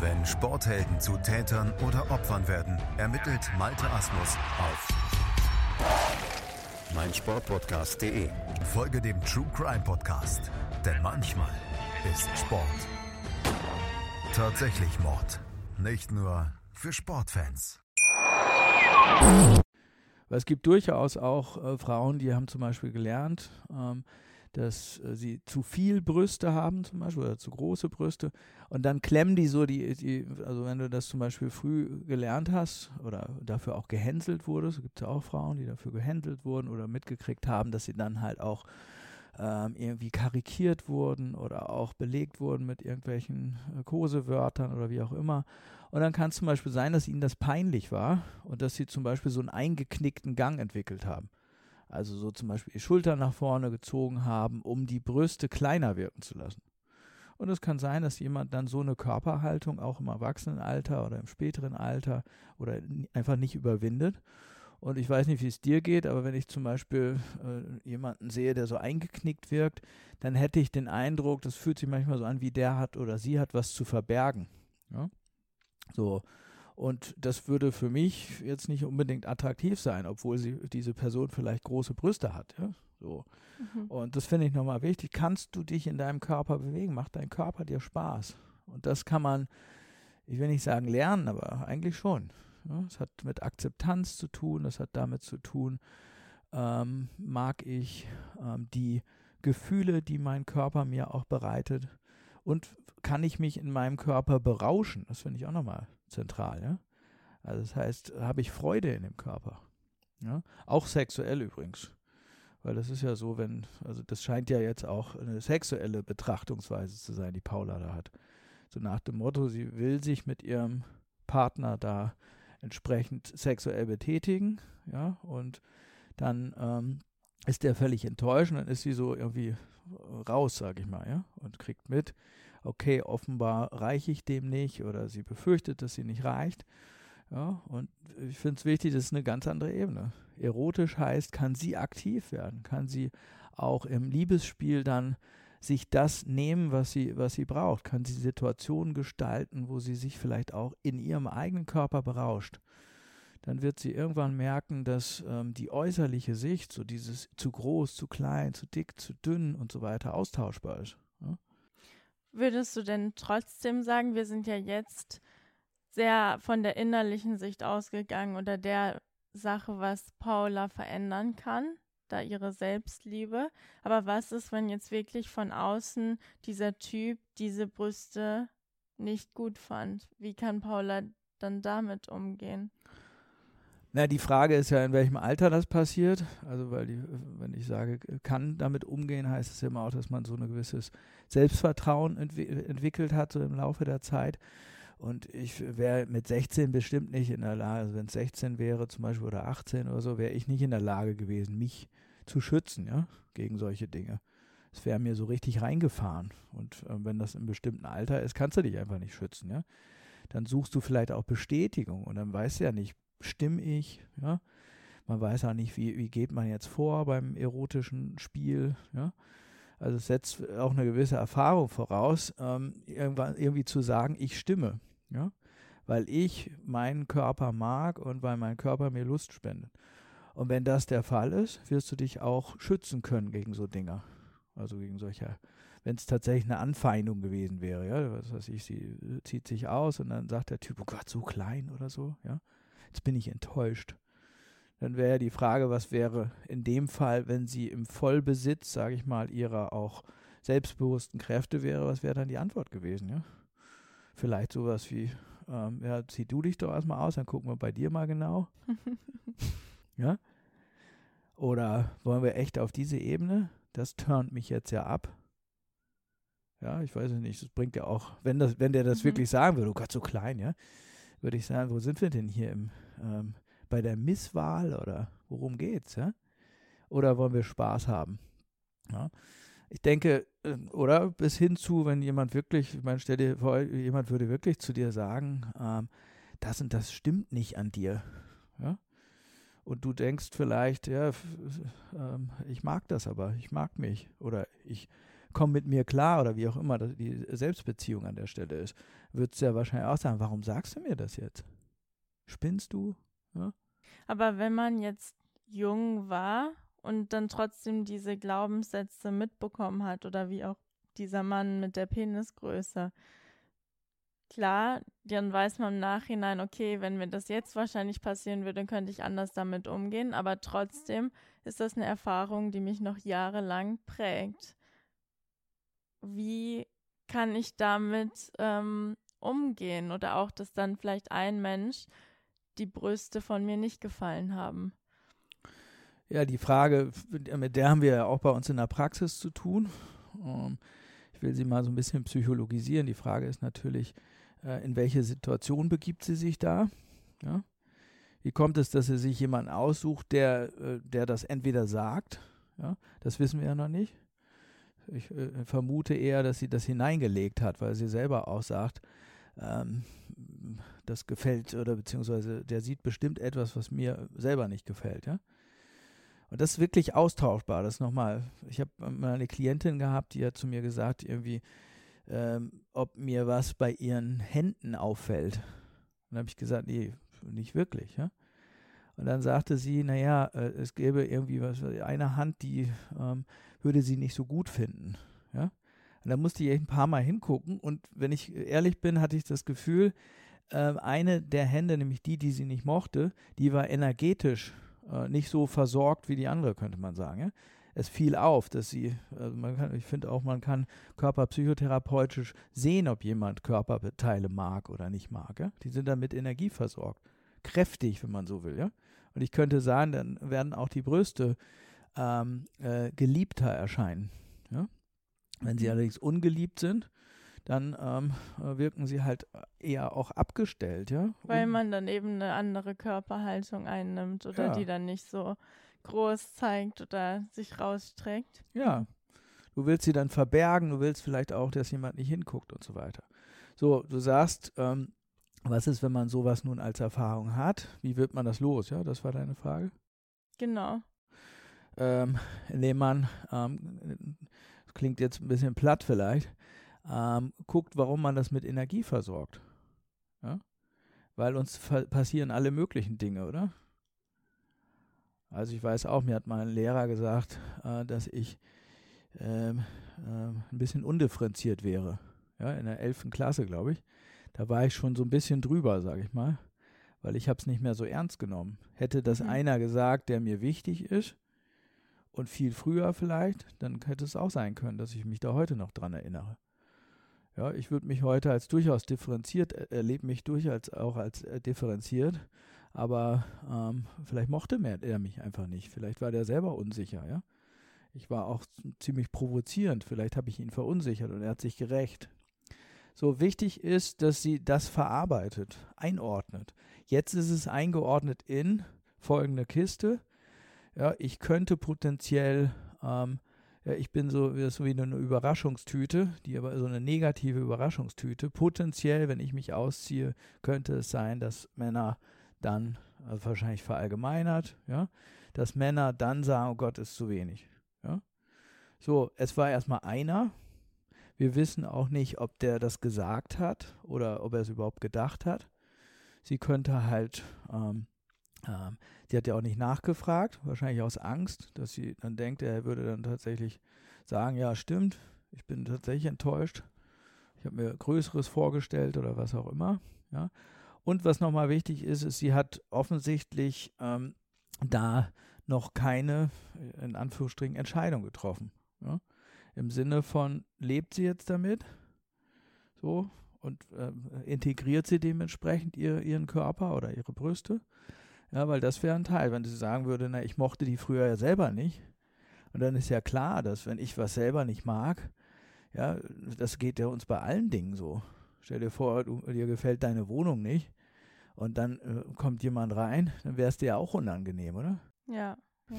Wenn Sporthelden zu Tätern oder Opfern werden, ermittelt Malte Asmus auf meinsportpodcast.de. Folge dem True Crime Podcast, denn manchmal ist Sport tatsächlich Mord. Nicht nur für Sportfans. Weil es gibt durchaus auch äh, Frauen, die haben zum Beispiel gelernt, ähm, dass äh, sie zu viel Brüste haben zum Beispiel oder zu große Brüste und dann klemmen die so die, die also wenn du das zum Beispiel früh gelernt hast oder dafür auch gehänselt wurdest, gibt es ja auch Frauen, die dafür gehänselt wurden oder mitgekriegt haben, dass sie dann halt auch ähm, irgendwie karikiert wurden oder auch belegt wurden mit irgendwelchen äh, Kosewörtern oder wie auch immer. Und dann kann es zum Beispiel sein, dass ihnen das peinlich war und dass sie zum Beispiel so einen eingeknickten Gang entwickelt haben. Also so zum Beispiel die Schultern nach vorne gezogen haben, um die Brüste kleiner wirken zu lassen. Und es kann sein, dass jemand dann so eine Körperhaltung auch im Erwachsenenalter oder im späteren Alter oder einfach nicht überwindet. Und ich weiß nicht, wie es dir geht, aber wenn ich zum Beispiel äh, jemanden sehe, der so eingeknickt wirkt, dann hätte ich den Eindruck, das fühlt sich manchmal so an, wie der hat oder sie hat was zu verbergen. Ja? So, und das würde für mich jetzt nicht unbedingt attraktiv sein, obwohl sie diese Person vielleicht große Brüste hat. Ja? So. Mhm. Und das finde ich nochmal wichtig. Kannst du dich in deinem Körper bewegen? Macht dein Körper dir Spaß? Und das kann man, ich will nicht sagen lernen, aber eigentlich schon. Ja? Es hat mit Akzeptanz zu tun, das hat damit zu tun, ähm, mag ich ähm, die Gefühle, die mein Körper mir auch bereitet und kann ich mich in meinem Körper berauschen? Das finde ich auch nochmal zentral. Ja? Also das heißt, habe ich Freude in dem Körper. Ja? Auch sexuell übrigens. Weil das ist ja so, wenn, also das scheint ja jetzt auch eine sexuelle Betrachtungsweise zu sein, die Paula da hat. So nach dem Motto, sie will sich mit ihrem Partner da entsprechend sexuell betätigen, ja, und dann ähm, ist der völlig enttäuscht und dann ist sie so irgendwie raus, sage ich mal, ja, und kriegt mit, okay, offenbar reiche ich dem nicht oder sie befürchtet, dass sie nicht reicht. Ja, und ich finde es wichtig, das ist eine ganz andere Ebene. Erotisch heißt, kann sie aktiv werden, kann sie auch im Liebesspiel dann sich das nehmen, was sie, was sie braucht, kann sie Situationen gestalten, wo sie sich vielleicht auch in ihrem eigenen Körper berauscht. Dann wird sie irgendwann merken, dass ähm, die äußerliche Sicht, so dieses zu groß, zu klein, zu dick, zu dünn und so weiter, austauschbar ist. Ja? Würdest du denn trotzdem sagen, wir sind ja jetzt sehr von der innerlichen Sicht ausgegangen oder der Sache, was Paula verändern kann, da ihre Selbstliebe. Aber was ist, wenn jetzt wirklich von außen dieser Typ diese Brüste nicht gut fand? Wie kann Paula dann damit umgehen? Na, die Frage ist ja, in welchem Alter das passiert. Also, weil die, wenn ich sage, kann damit umgehen, heißt es immer auch, dass man so ein gewisses Selbstvertrauen entwi entwickelt hat, so im Laufe der Zeit. Und ich wäre mit 16 bestimmt nicht in der Lage, also wenn es 16 wäre zum Beispiel oder 18 oder so, wäre ich nicht in der Lage gewesen, mich zu schützen, ja, gegen solche Dinge. Es wäre mir so richtig reingefahren. Und äh, wenn das im bestimmten Alter ist, kannst du dich einfach nicht schützen, ja. Dann suchst du vielleicht auch Bestätigung und dann weißt du ja nicht, stimme ich, ja. Man weiß auch nicht, wie, wie geht man jetzt vor beim erotischen Spiel, ja. Also es setzt auch eine gewisse Erfahrung voraus, ähm, irgendwann irgendwie zu sagen, ich stimme, ja, weil ich meinen Körper mag und weil mein Körper mir Lust spendet. Und wenn das der Fall ist, wirst du dich auch schützen können gegen so Dinge. Also gegen solche, wenn es tatsächlich eine Anfeindung gewesen wäre, ja, was weiß ich, sie zieht sich aus und dann sagt der Typ, oh Gott, so klein oder so, ja jetzt bin ich enttäuscht. Dann wäre ja die Frage, was wäre in dem Fall, wenn sie im Vollbesitz, sage ich mal, ihrer auch selbstbewussten Kräfte wäre, was wäre dann die Antwort gewesen, ja? Vielleicht sowas wie, ähm, ja, zieh du dich doch erstmal aus, dann gucken wir bei dir mal genau. ja? Oder wollen wir echt auf diese Ebene? Das turnt mich jetzt ja ab. Ja, ich weiß nicht, das bringt ja auch, wenn das, wenn der das mhm. wirklich sagen würde, oh Gott, so klein, ja, würde ich sagen, wo sind wir denn hier im, ähm, bei der Misswahl oder worum geht's, ja? Oder wollen wir Spaß haben? Ja? Ich denke, äh, oder bis hin zu, wenn jemand wirklich, ich meine, stell dir vor, jemand würde wirklich zu dir sagen, ähm, das und das stimmt nicht an dir, ja? Und du denkst vielleicht, ja, ähm, ich mag das aber, ich mag mich oder ich komm mit mir klar oder wie auch immer die Selbstbeziehung an der Stelle ist, würdest du ja wahrscheinlich auch sagen, warum sagst du mir das jetzt? Spinnst du? Ja? Aber wenn man jetzt jung war und dann trotzdem diese Glaubenssätze mitbekommen hat oder wie auch dieser Mann mit der Penisgröße, klar, dann weiß man im Nachhinein, okay, wenn mir das jetzt wahrscheinlich passieren würde, könnte ich anders damit umgehen. Aber trotzdem ist das eine Erfahrung, die mich noch jahrelang prägt. Wie kann ich damit ähm, umgehen? Oder auch, dass dann vielleicht ein Mensch die Brüste von mir nicht gefallen haben. Ja, die Frage, mit der haben wir ja auch bei uns in der Praxis zu tun. Ähm, ich will sie mal so ein bisschen psychologisieren. Die Frage ist natürlich, äh, in welche Situation begibt sie sich da? Ja? Wie kommt es, dass sie sich jemanden aussucht, der, äh, der das entweder sagt, ja? das wissen wir ja noch nicht. Ich äh, vermute eher, dass sie das hineingelegt hat, weil sie selber auch sagt, ähm, das gefällt oder beziehungsweise der sieht bestimmt etwas, was mir selber nicht gefällt, ja. Und das ist wirklich austauschbar. Das nochmal, ich habe mal eine Klientin gehabt, die hat zu mir gesagt, irgendwie, ähm, ob mir was bei ihren Händen auffällt. Und dann habe ich gesagt, nee, nicht wirklich. Ja? Und dann sagte sie, naja, äh, es gäbe irgendwie was, eine Hand, die ähm, würde sie nicht so gut finden. Ja? Und da musste ich ein paar Mal hingucken. Und wenn ich ehrlich bin, hatte ich das Gefühl, äh, eine der Hände, nämlich die, die sie nicht mochte, die war energetisch äh, nicht so versorgt wie die andere, könnte man sagen. Ja? Es fiel auf, dass sie, also man kann, ich finde auch, man kann körperpsychotherapeutisch sehen, ob jemand Körperteile mag oder nicht mag. Ja? Die sind dann mit Energie versorgt. Kräftig, wenn man so will. Ja? Und ich könnte sagen, dann werden auch die Brüste ähm, äh, geliebter erscheinen. Ja? Wenn sie allerdings ungeliebt sind, dann ähm, äh, wirken sie halt eher auch abgestellt, ja. Weil man dann eben eine andere Körperhaltung einnimmt oder ja. die dann nicht so groß zeigt oder sich rausstreckt. Ja. Du willst sie dann verbergen, du willst vielleicht auch, dass jemand nicht hinguckt und so weiter. So, du sagst, ähm, was ist, wenn man sowas nun als Erfahrung hat? Wie wird man das los? Ja, das war deine Frage. Genau. Ähm, indem man, ähm, das klingt jetzt ein bisschen platt vielleicht, ähm, guckt, warum man das mit Energie versorgt. Ja? Weil uns passieren alle möglichen Dinge, oder? Also ich weiß auch, mir hat mal ein Lehrer gesagt, äh, dass ich ähm, äh, ein bisschen undifferenziert wäre. Ja, in der 11. Klasse, glaube ich. Da war ich schon so ein bisschen drüber, sage ich mal, weil ich habe es nicht mehr so ernst genommen. Hätte das mhm. einer gesagt, der mir wichtig ist und viel früher vielleicht, dann hätte es auch sein können, dass ich mich da heute noch dran erinnere. Ja, ich würde mich heute als durchaus differenziert, äh, erlebe mich durchaus auch als äh, differenziert, aber ähm, vielleicht mochte er mich einfach nicht. Vielleicht war der selber unsicher, ja. Ich war auch ziemlich provozierend, vielleicht habe ich ihn verunsichert und er hat sich gerecht. So wichtig ist, dass sie das verarbeitet, einordnet. Jetzt ist es eingeordnet in folgende Kiste. Ja, ich könnte potenziell ähm, ja, ich bin so, so wie eine Überraschungstüte, die aber so eine negative Überraschungstüte. Potenziell, wenn ich mich ausziehe, könnte es sein, dass Männer dann, also wahrscheinlich verallgemeinert, ja, dass Männer dann sagen, oh Gott, ist zu wenig. Ja. So, es war erstmal einer. Wir wissen auch nicht, ob der das gesagt hat oder ob er es überhaupt gedacht hat. Sie könnte halt ähm, ähm, die hat ja auch nicht nachgefragt, wahrscheinlich aus Angst, dass sie dann denkt, er würde dann tatsächlich sagen, ja, stimmt, ich bin tatsächlich enttäuscht. Ich habe mir Größeres vorgestellt oder was auch immer. Ja. Und was nochmal wichtig ist, ist, sie hat offensichtlich ähm, da noch keine, in Anführungsstrichen, Entscheidung getroffen. Ja. Im Sinne von, lebt sie jetzt damit? So, und äh, integriert sie dementsprechend ihr, ihren Körper oder ihre Brüste? Ja, weil das wäre ein Teil, wenn sie sagen würde, na, ich mochte die früher ja selber nicht. Und dann ist ja klar, dass wenn ich was selber nicht mag, ja, das geht ja uns bei allen Dingen so. Stell dir vor, du, dir gefällt deine Wohnung nicht und dann äh, kommt jemand rein, dann wäre es dir ja auch unangenehm, oder? Ja. ja.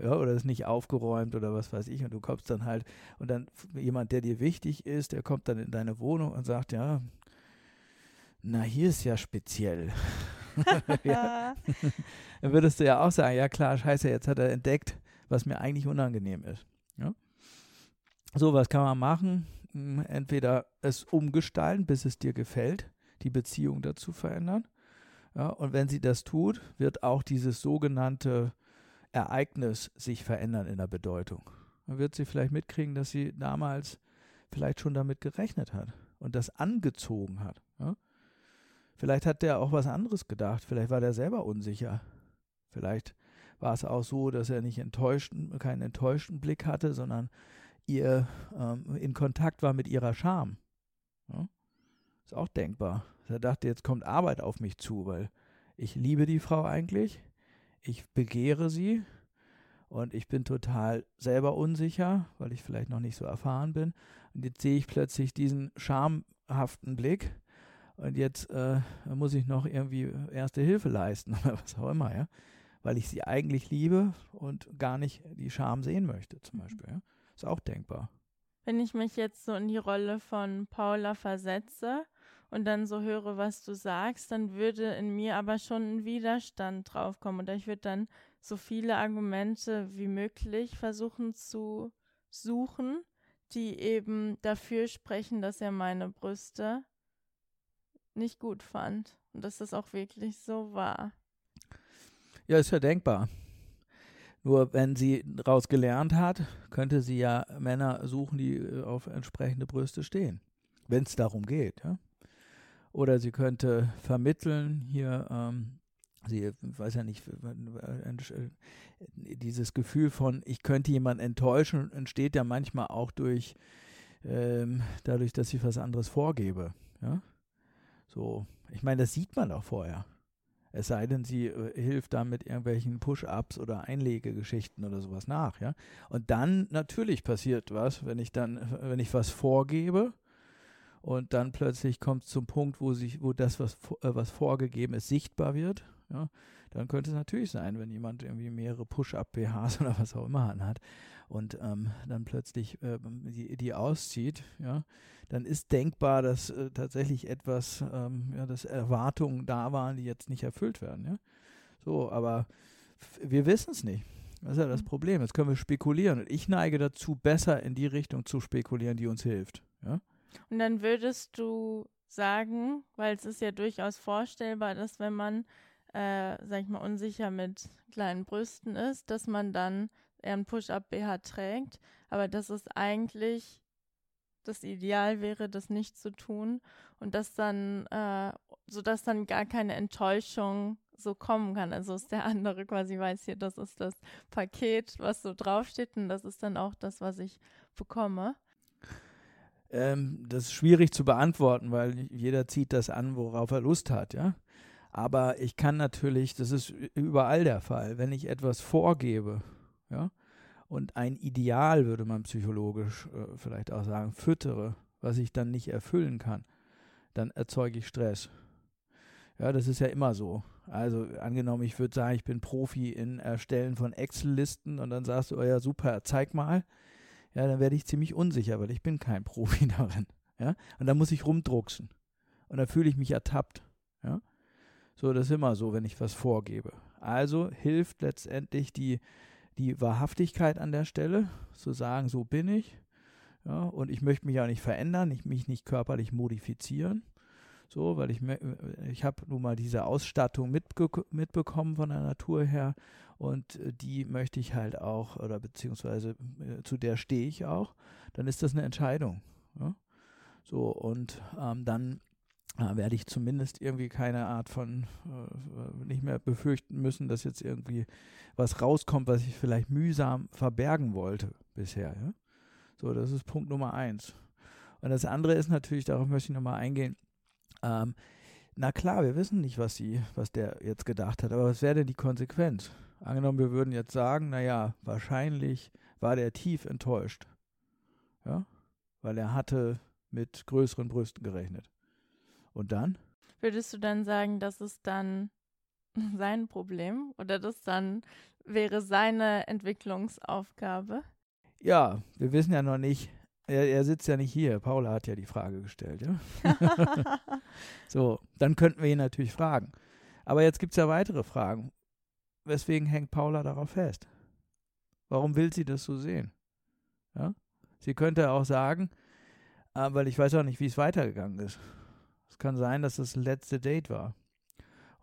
Ja, oder ist nicht aufgeräumt oder was weiß ich und du kommst dann halt und dann jemand, der dir wichtig ist, der kommt dann in deine Wohnung und sagt, ja, na, hier ist ja speziell. ja. Dann würdest du ja auch sagen, ja klar, scheiße, jetzt hat er entdeckt, was mir eigentlich unangenehm ist. Ja? So, was kann man machen? Hm, entweder es umgestalten, bis es dir gefällt, die Beziehung dazu verändern. Ja, und wenn sie das tut, wird auch dieses sogenannte Ereignis sich verändern in der Bedeutung. Dann wird sie vielleicht mitkriegen, dass sie damals vielleicht schon damit gerechnet hat und das angezogen hat. Ja? Vielleicht hat der auch was anderes gedacht. Vielleicht war der selber unsicher. Vielleicht war es auch so, dass er nicht enttäuschten, keinen enttäuschten Blick hatte, sondern ihr ähm, in Kontakt war mit ihrer Scham. Ja? Ist auch denkbar. Er dachte, jetzt kommt Arbeit auf mich zu, weil ich liebe die Frau eigentlich, ich begehre sie und ich bin total selber unsicher, weil ich vielleicht noch nicht so erfahren bin. Und jetzt sehe ich plötzlich diesen schamhaften Blick und jetzt äh, muss ich noch irgendwie erste Hilfe leisten oder was auch immer, ja weil ich sie eigentlich liebe und gar nicht die Scham sehen möchte, zum mhm. Beispiel. Ja? Ist auch denkbar. Wenn ich mich jetzt so in die Rolle von Paula versetze und dann so höre, was du sagst, dann würde in mir aber schon ein Widerstand draufkommen. Oder ich würde dann so viele Argumente wie möglich versuchen zu suchen, die eben dafür sprechen, dass er meine Brüste nicht gut fand. Und dass das auch wirklich so war. Ja, ist ja denkbar. Nur wenn sie daraus gelernt hat, könnte sie ja Männer suchen, die äh, auf entsprechende Brüste stehen, wenn es darum geht. Ja? Oder sie könnte vermitteln, hier, ähm, sie weiß ja nicht, äh, dieses Gefühl von, ich könnte jemanden enttäuschen, entsteht ja manchmal auch durch, ähm, dadurch, dass ich was anderes vorgebe. Ja? So, ich meine, das sieht man doch vorher. Es sei denn, sie äh, hilft da mit irgendwelchen Push-ups oder Einlegegeschichten oder sowas nach, ja. Und dann natürlich passiert was, wenn ich dann, wenn ich was vorgebe und dann plötzlich kommt es zum Punkt, wo sich, wo das, was, äh, was vorgegeben ist, sichtbar wird, ja, dann könnte es natürlich sein, wenn jemand irgendwie mehrere Push-up-BHs oder was auch immer anhat und ähm, dann plötzlich äh, die, die auszieht, ja, dann ist denkbar, dass äh, tatsächlich etwas, ähm, ja, dass Erwartungen da waren, die jetzt nicht erfüllt werden. Ja? So, aber wir wissen es nicht. Das ist ja das mhm. Problem. Jetzt können wir spekulieren. Und ich neige dazu, besser in die Richtung zu spekulieren, die uns hilft. Ja? Und dann würdest du sagen, weil es ist ja durchaus vorstellbar, dass wenn man, äh, sag ich mal, unsicher mit kleinen Brüsten ist, dass man dann eher ein Push-Up-BH trägt, aber dass es eigentlich das Ideal wäre, das nicht zu tun und dass dann, äh, sodass dann gar keine Enttäuschung so kommen kann. Also ist der andere quasi weiß hier, das ist das Paket, was so draufsteht und das ist dann auch das, was ich bekomme. Ähm, das ist schwierig zu beantworten, weil jeder zieht das an, worauf er Lust hat, ja. Aber ich kann natürlich, das ist überall der Fall, wenn ich etwas vorgebe, ja, und ein Ideal, würde man psychologisch äh, vielleicht auch sagen, füttere, was ich dann nicht erfüllen kann, dann erzeuge ich Stress. Ja, das ist ja immer so. Also angenommen, ich würde sagen, ich bin Profi in Erstellen von Excel-Listen und dann sagst du, oh ja, super, zeig mal. Ja, dann werde ich ziemlich unsicher, weil ich bin kein Profi darin. Ja, und dann muss ich rumdrucksen. Und dann fühle ich mich ertappt. Ja, so, das ist immer so, wenn ich was vorgebe. Also hilft letztendlich die die Wahrhaftigkeit an der Stelle, zu sagen, so bin ich. Ja, und ich möchte mich auch nicht verändern, ich mich nicht körperlich modifizieren. So, weil ich, ich habe nun mal diese Ausstattung mitge mitbekommen von der Natur her und äh, die möchte ich halt auch, oder beziehungsweise äh, zu der stehe ich auch, dann ist das eine Entscheidung. Ja? So, und ähm, dann äh, werde ich zumindest irgendwie keine Art von äh, nicht mehr befürchten müssen, dass jetzt irgendwie was rauskommt, was ich vielleicht mühsam verbergen wollte bisher. Ja? So, das ist Punkt Nummer eins. Und das andere ist natürlich, darauf möchte ich nochmal eingehen, ähm, na klar, wir wissen nicht, was sie, was der jetzt gedacht hat, aber was wäre denn die Konsequenz? Angenommen, wir würden jetzt sagen, naja, wahrscheinlich war der tief enttäuscht. Ja? Weil er hatte mit größeren Brüsten gerechnet. Und dann? Würdest du dann sagen, das ist dann sein Problem oder das dann wäre seine Entwicklungsaufgabe? Ja, wir wissen ja noch nicht. Er, er sitzt ja nicht hier. Paula hat ja die Frage gestellt. Ja? so, dann könnten wir ihn natürlich fragen. Aber jetzt gibt es ja weitere Fragen. Weswegen hängt Paula darauf fest? Warum will sie das so sehen? Ja? Sie könnte auch sagen, äh, weil ich weiß auch nicht, wie es weitergegangen ist kann sein, dass das letzte Date war.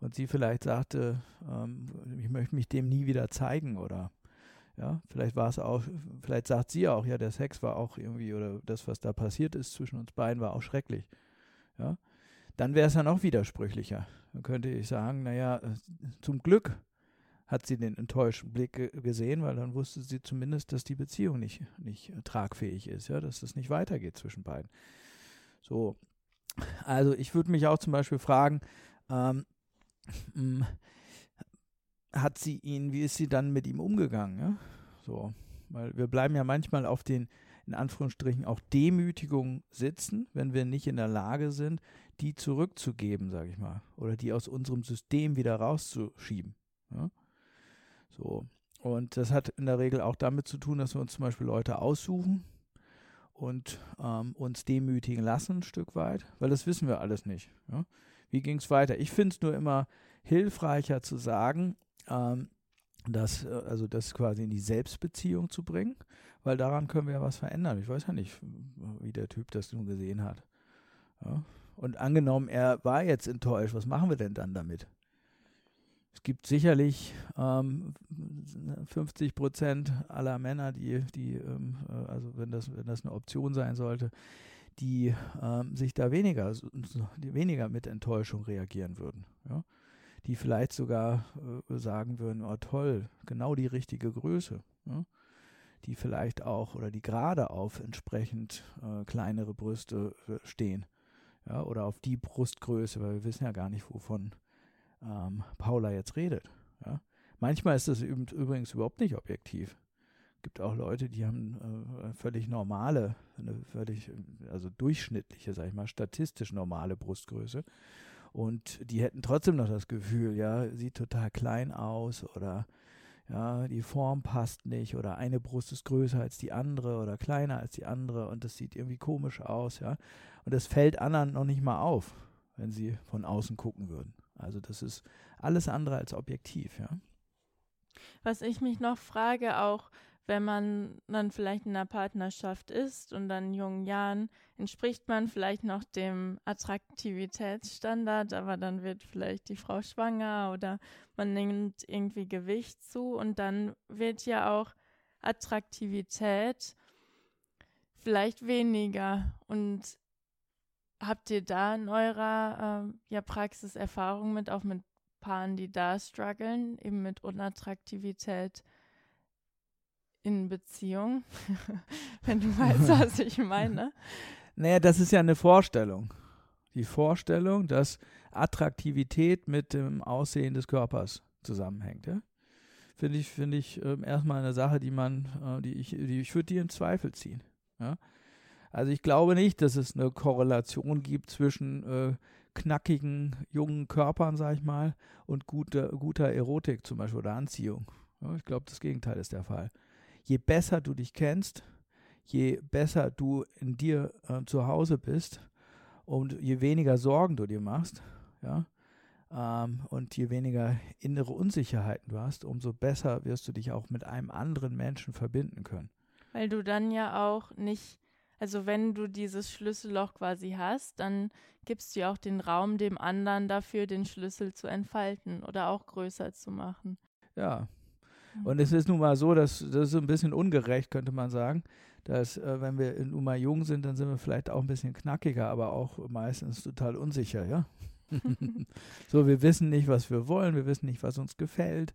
Und sie vielleicht sagte, ähm, ich möchte mich dem nie wieder zeigen oder Ja, vielleicht war es auch, vielleicht sagt sie auch, ja, der Sex war auch irgendwie, oder das, was da passiert ist zwischen uns beiden, war auch schrecklich. Ja, dann wäre es ja noch widersprüchlicher. Dann könnte ich sagen, naja, äh, zum Glück hat sie den enttäuschten Blick ge gesehen, weil dann wusste sie zumindest, dass die Beziehung nicht, nicht tragfähig ist, ja, dass das nicht weitergeht zwischen beiden. So, also ich würde mich auch zum Beispiel fragen, ähm, hm, hat sie ihn, wie ist sie dann mit ihm umgegangen? Ja? So, weil wir bleiben ja manchmal auf den, in Anführungsstrichen, auch Demütigungen sitzen, wenn wir nicht in der Lage sind, die zurückzugeben, sage ich mal, oder die aus unserem System wieder rauszuschieben. Ja? So. Und das hat in der Regel auch damit zu tun, dass wir uns zum Beispiel Leute aussuchen und ähm, uns demütigen lassen, ein Stück weit, weil das wissen wir alles nicht. Ja? Wie ging es weiter? Ich finde es nur immer hilfreicher zu sagen, ähm, das, äh, also das quasi in die Selbstbeziehung zu bringen, weil daran können wir ja was verändern. Ich weiß ja nicht, wie der Typ das nun gesehen hat. Ja? Und angenommen, er war jetzt enttäuscht, was machen wir denn dann damit? Es gibt sicherlich ähm, 50 Prozent aller Männer, die, die ähm, äh, also wenn das, wenn das eine Option sein sollte, die ähm, sich da weniger, weniger mit Enttäuschung reagieren würden. Ja? Die vielleicht sogar äh, sagen würden, oh toll, genau die richtige Größe. Ja? Die vielleicht auch oder die gerade auf entsprechend äh, kleinere Brüste äh, stehen. Ja? Oder auf die Brustgröße, weil wir wissen ja gar nicht, wovon ähm, Paula jetzt redet. Ja? Manchmal ist das übrigens überhaupt nicht objektiv. Es gibt auch Leute, die haben äh, völlig normale, eine völlig, also durchschnittliche, sag ich mal, statistisch normale Brustgröße. Und die hätten trotzdem noch das Gefühl, ja, sieht total klein aus oder ja, die Form passt nicht oder eine Brust ist größer als die andere oder kleiner als die andere und das sieht irgendwie komisch aus, ja. Und das fällt anderen noch nicht mal auf, wenn sie von außen gucken würden. Also das ist alles andere als objektiv, ja. Was ich mich noch frage, auch wenn man dann vielleicht in einer Partnerschaft ist und dann in jungen Jahren entspricht man vielleicht noch dem Attraktivitätsstandard, aber dann wird vielleicht die Frau schwanger oder man nimmt irgendwie Gewicht zu und dann wird ja auch Attraktivität vielleicht weniger. Und Habt ihr da in eurer äh, ja, Praxis Erfahrung mit, auch mit Paaren, die da strugglen, eben mit Unattraktivität in Beziehung? Wenn du weißt, was ich meine. Naja, das ist ja eine Vorstellung. Die Vorstellung, dass Attraktivität mit dem Aussehen des Körpers zusammenhängt. Ja? Finde ich, finde ich äh, erstmal eine Sache, die man, äh, die ich, die ich würde die in Zweifel ziehen. Ja? Also ich glaube nicht, dass es eine Korrelation gibt zwischen äh, knackigen jungen Körpern, sag ich mal, und guter, guter Erotik zum Beispiel oder Anziehung. Ja, ich glaube, das Gegenteil ist der Fall. Je besser du dich kennst, je besser du in dir äh, zu Hause bist und je weniger Sorgen du dir machst, ja, ähm, und je weniger innere Unsicherheiten du hast, umso besser wirst du dich auch mit einem anderen Menschen verbinden können. Weil du dann ja auch nicht also wenn du dieses Schlüsselloch quasi hast, dann gibst du ja auch den Raum dem anderen dafür, den Schlüssel zu entfalten oder auch größer zu machen. Ja. Und es ist nun mal so, dass das ist ein bisschen ungerecht, könnte man sagen, dass äh, wenn wir nun mal jung sind, dann sind wir vielleicht auch ein bisschen knackiger, aber auch meistens total unsicher, ja. so, wir wissen nicht, was wir wollen, wir wissen nicht, was uns gefällt.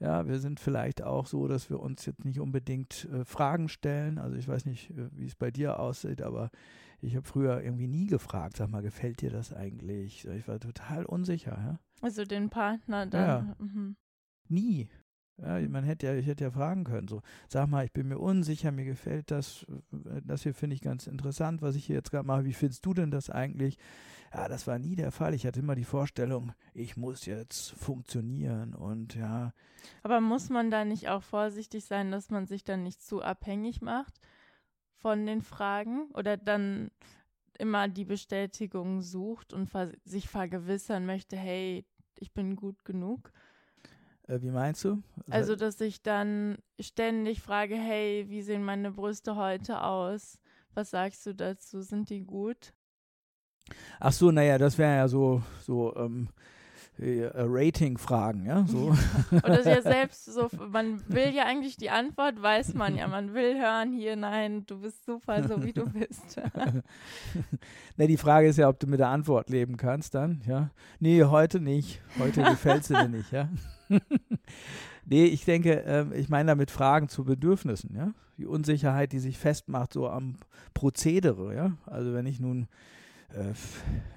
Ja, wir sind vielleicht auch so, dass wir uns jetzt nicht unbedingt äh, Fragen stellen. Also ich weiß nicht, äh, wie es bei dir aussieht, aber ich habe früher irgendwie nie gefragt, sag mal, gefällt dir das eigentlich? Ich war total unsicher. Ja? Also den Partner dann. Ja. Mhm. Nie. Ja, man hätte ja, ich hätte ja fragen können, so, sag mal, ich bin mir unsicher, mir gefällt das, äh, das hier finde ich ganz interessant, was ich hier jetzt gerade mache, wie findest du denn das eigentlich? Ja, das war nie der Fall. Ich hatte immer die Vorstellung, ich muss jetzt funktionieren und ja. Aber muss man da nicht auch vorsichtig sein, dass man sich dann nicht zu abhängig macht von den Fragen oder dann immer die Bestätigung sucht und sich vergewissern möchte, hey, ich bin gut genug? Äh, wie meinst du? Also, dass ich dann ständig frage, hey, wie sehen meine Brüste heute aus? Was sagst du dazu? Sind die gut? Ach so, naja, das wäre ja so, so, ähm, äh, Rating-Fragen, ja, so. Oder ja selbst so, man will ja eigentlich die Antwort, weiß man ja, man will hören, hier, nein, du bist super, so wie du bist. ne, die Frage ist ja, ob du mit der Antwort leben kannst dann, ja. Nee, heute nicht, heute gefällt sie dir nicht, ja. nee, ich denke, äh, ich meine damit Fragen zu Bedürfnissen, ja. Die Unsicherheit, die sich festmacht so am Prozedere, ja. Also wenn ich nun äh,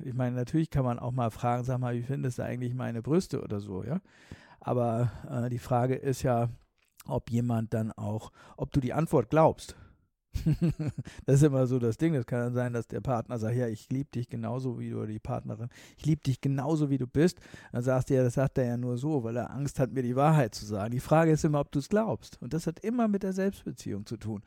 ich meine, natürlich kann man auch mal fragen, sag mal, wie findest du eigentlich meine Brüste oder so, ja. Aber äh, die Frage ist ja, ob jemand dann auch, ob du die Antwort glaubst. das ist immer so das Ding. Es kann dann sein, dass der Partner sagt, ja, ich liebe dich genauso wie du, oder die Partnerin, ich liebe dich genauso wie du bist. Dann sagst du ja, das sagt er ja nur so, weil er Angst hat, mir die Wahrheit zu sagen. Die Frage ist immer, ob du es glaubst. Und das hat immer mit der Selbstbeziehung zu tun.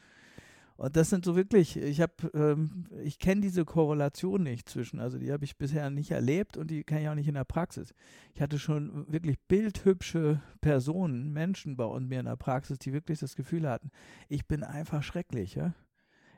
Und das sind so wirklich, ich habe, ähm, ich kenne diese Korrelation nicht zwischen, also die habe ich bisher nicht erlebt und die kenne ich auch nicht in der Praxis. Ich hatte schon wirklich bildhübsche Personen, Menschen bei uns mir in der Praxis, die wirklich das Gefühl hatten, ich bin einfach schrecklich, ja.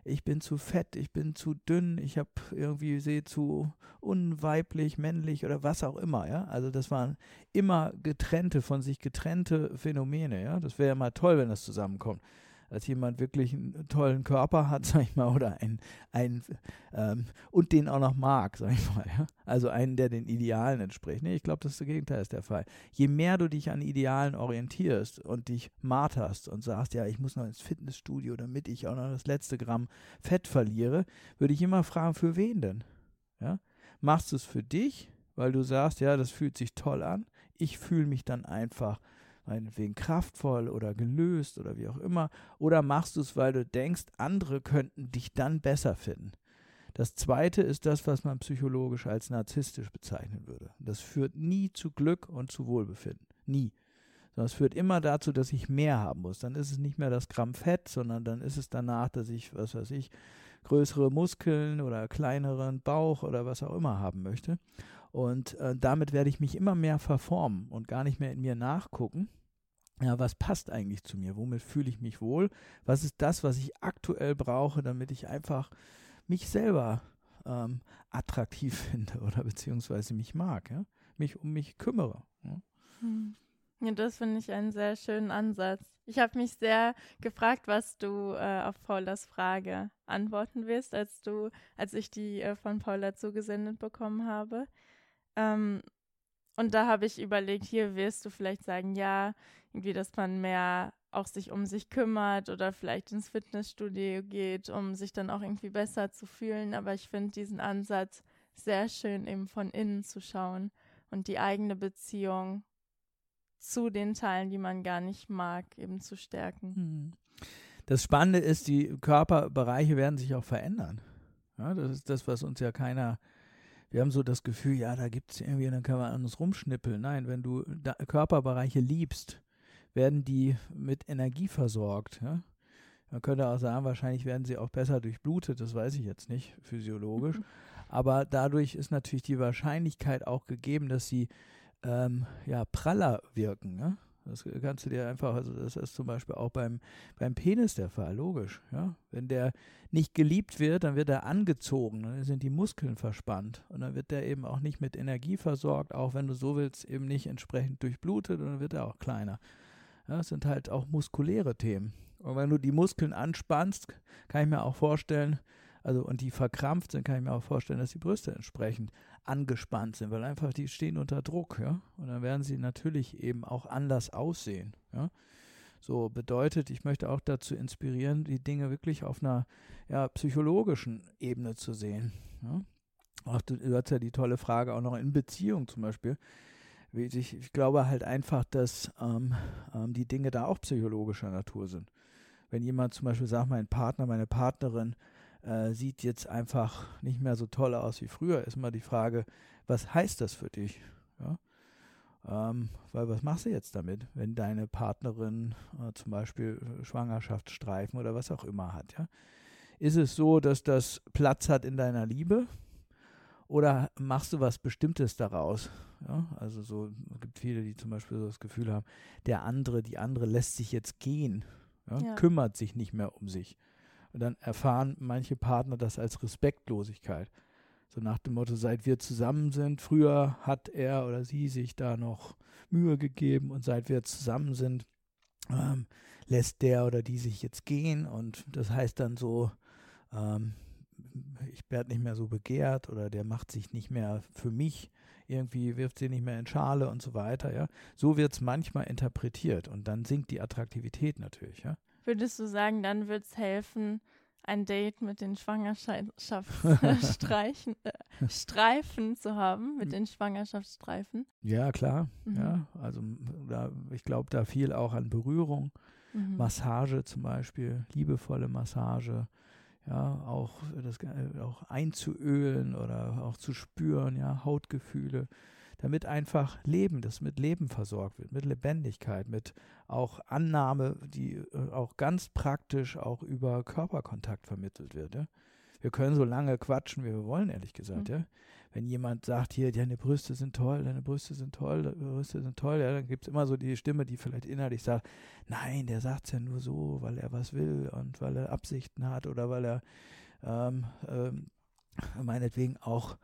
Ich bin zu fett, ich bin zu dünn, ich habe irgendwie sehe zu unweiblich, männlich oder was auch immer, ja. Also das waren immer getrennte, von sich getrennte Phänomene, ja. Das wäre ja mal toll, wenn das zusammenkommt als jemand wirklich einen tollen Körper hat, sag ich mal, oder ein, ein ähm, und den auch noch mag, sag ich mal, ja? Also einen, der den Idealen entspricht. Nee, ich glaube, das, das Gegenteil ist der Fall. Je mehr du dich an Idealen orientierst und dich marterst und sagst, ja, ich muss noch ins Fitnessstudio, damit ich auch noch das letzte Gramm Fett verliere, würde ich immer fragen, für wen denn? Ja? Machst du es für dich, weil du sagst, ja, das fühlt sich toll an. Ich fühle mich dann einfach meinetwegen kraftvoll oder gelöst oder wie auch immer, oder machst du es, weil du denkst, andere könnten dich dann besser finden. Das zweite ist das, was man psychologisch als narzisstisch bezeichnen würde. Das führt nie zu Glück und zu Wohlbefinden. Nie. Sondern es führt immer dazu, dass ich mehr haben muss. Dann ist es nicht mehr das Gramm Fett, sondern dann ist es danach, dass ich, was weiß ich, größere Muskeln oder kleineren Bauch oder was auch immer haben möchte. Und äh, damit werde ich mich immer mehr verformen und gar nicht mehr in mir nachgucken. Ja, was passt eigentlich zu mir? Womit fühle ich mich wohl? Was ist das, was ich aktuell brauche, damit ich einfach mich selber ähm, attraktiv finde oder beziehungsweise mich mag, ja? mich um mich kümmere. Ja? Hm. Ja, das finde ich einen sehr schönen Ansatz. Ich habe mich sehr gefragt, was du äh, auf Paulas Frage antworten wirst, als du, als ich die äh, von Paula zugesendet bekommen habe. Ähm, und da habe ich überlegt, hier wirst du vielleicht sagen, ja, irgendwie, dass man mehr auch sich um sich kümmert oder vielleicht ins Fitnessstudio geht, um sich dann auch irgendwie besser zu fühlen. Aber ich finde diesen Ansatz sehr schön, eben von innen zu schauen und die eigene Beziehung zu den Teilen, die man gar nicht mag, eben zu stärken. Hm. Das Spannende ist, die Körperbereiche werden sich auch verändern. Ja, das ist das, was uns ja keiner wir haben so das Gefühl, ja, da gibt es irgendwie, dann kann man an uns rumschnippeln. Nein, wenn du Körperbereiche liebst, werden die mit Energie versorgt. Ja? Man könnte auch sagen, wahrscheinlich werden sie auch besser durchblutet, das weiß ich jetzt nicht physiologisch. Aber dadurch ist natürlich die Wahrscheinlichkeit auch gegeben, dass sie ähm, ja, praller wirken. Ja? Das kannst du dir einfach, also das ist zum Beispiel auch beim, beim Penis der Fall, logisch. Ja? Wenn der nicht geliebt wird, dann wird er angezogen, dann sind die Muskeln verspannt und dann wird der eben auch nicht mit Energie versorgt, auch wenn du so willst, eben nicht entsprechend durchblutet und dann wird er auch kleiner. Ja, das sind halt auch muskuläre Themen. Und wenn du die Muskeln anspannst, kann ich mir auch vorstellen, also und die verkrampft sind, kann ich mir auch vorstellen, dass die Brüste entsprechend angespannt sind, weil einfach die stehen unter Druck, ja. Und dann werden sie natürlich eben auch anders aussehen, ja. So bedeutet, ich möchte auch dazu inspirieren, die Dinge wirklich auf einer ja, psychologischen Ebene zu sehen. Ja. Auch du, du hast ja die tolle Frage auch noch in Beziehung zum Beispiel. Ich, ich glaube halt einfach, dass ähm, ähm, die Dinge da auch psychologischer Natur sind. Wenn jemand zum Beispiel sagt, mein Partner, meine Partnerin äh, sieht jetzt einfach nicht mehr so toll aus wie früher, ist mal die Frage, was heißt das für dich? Ja? Ähm, weil was machst du jetzt damit, wenn deine Partnerin äh, zum Beispiel Schwangerschaftsstreifen oder was auch immer hat? Ja? Ist es so, dass das Platz hat in deiner Liebe? Oder machst du was Bestimmtes daraus? Ja, also so es gibt viele, die zum Beispiel so das Gefühl haben, der andere, die andere lässt sich jetzt gehen, kümmert sich nicht mehr um sich. Und dann erfahren manche Partner das als Respektlosigkeit. So nach dem Motto, seit wir zusammen sind, früher hat er oder sie sich da noch Mühe gegeben und seit wir zusammen sind, ähm, lässt der oder die sich jetzt gehen und das heißt dann so, ähm, ich werde nicht mehr so begehrt oder der macht sich nicht mehr für mich, irgendwie wirft sie nicht mehr in Schale und so weiter, ja. So wird es manchmal interpretiert und dann sinkt die Attraktivität natürlich, ja. Würdest du sagen, dann wird es helfen, ein Date mit den Schwangerschaftsstreifen äh, Streifen zu haben, mit den Schwangerschaftsstreifen? Ja, klar. Mhm. Ja, also da, ich glaube da viel auch an Berührung, mhm. Massage zum Beispiel, liebevolle Massage, ja, auch das äh, auch einzuölen oder auch zu spüren, ja, Hautgefühle, damit einfach Leben, das mit Leben versorgt wird, mit Lebendigkeit, mit auch Annahme, die äh, auch ganz praktisch auch über Körperkontakt vermittelt wird. Ja. Wir können so lange quatschen, wie wir wollen, ehrlich gesagt, mhm. ja. Wenn jemand sagt, hier, deine Brüste sind toll, deine Brüste sind toll, deine Brüste sind toll, ja, dann gibt es immer so die Stimme, die vielleicht innerlich sagt, nein, der sagt es ja nur so, weil er was will und weil er Absichten hat oder weil er ähm, ähm, meinetwegen auch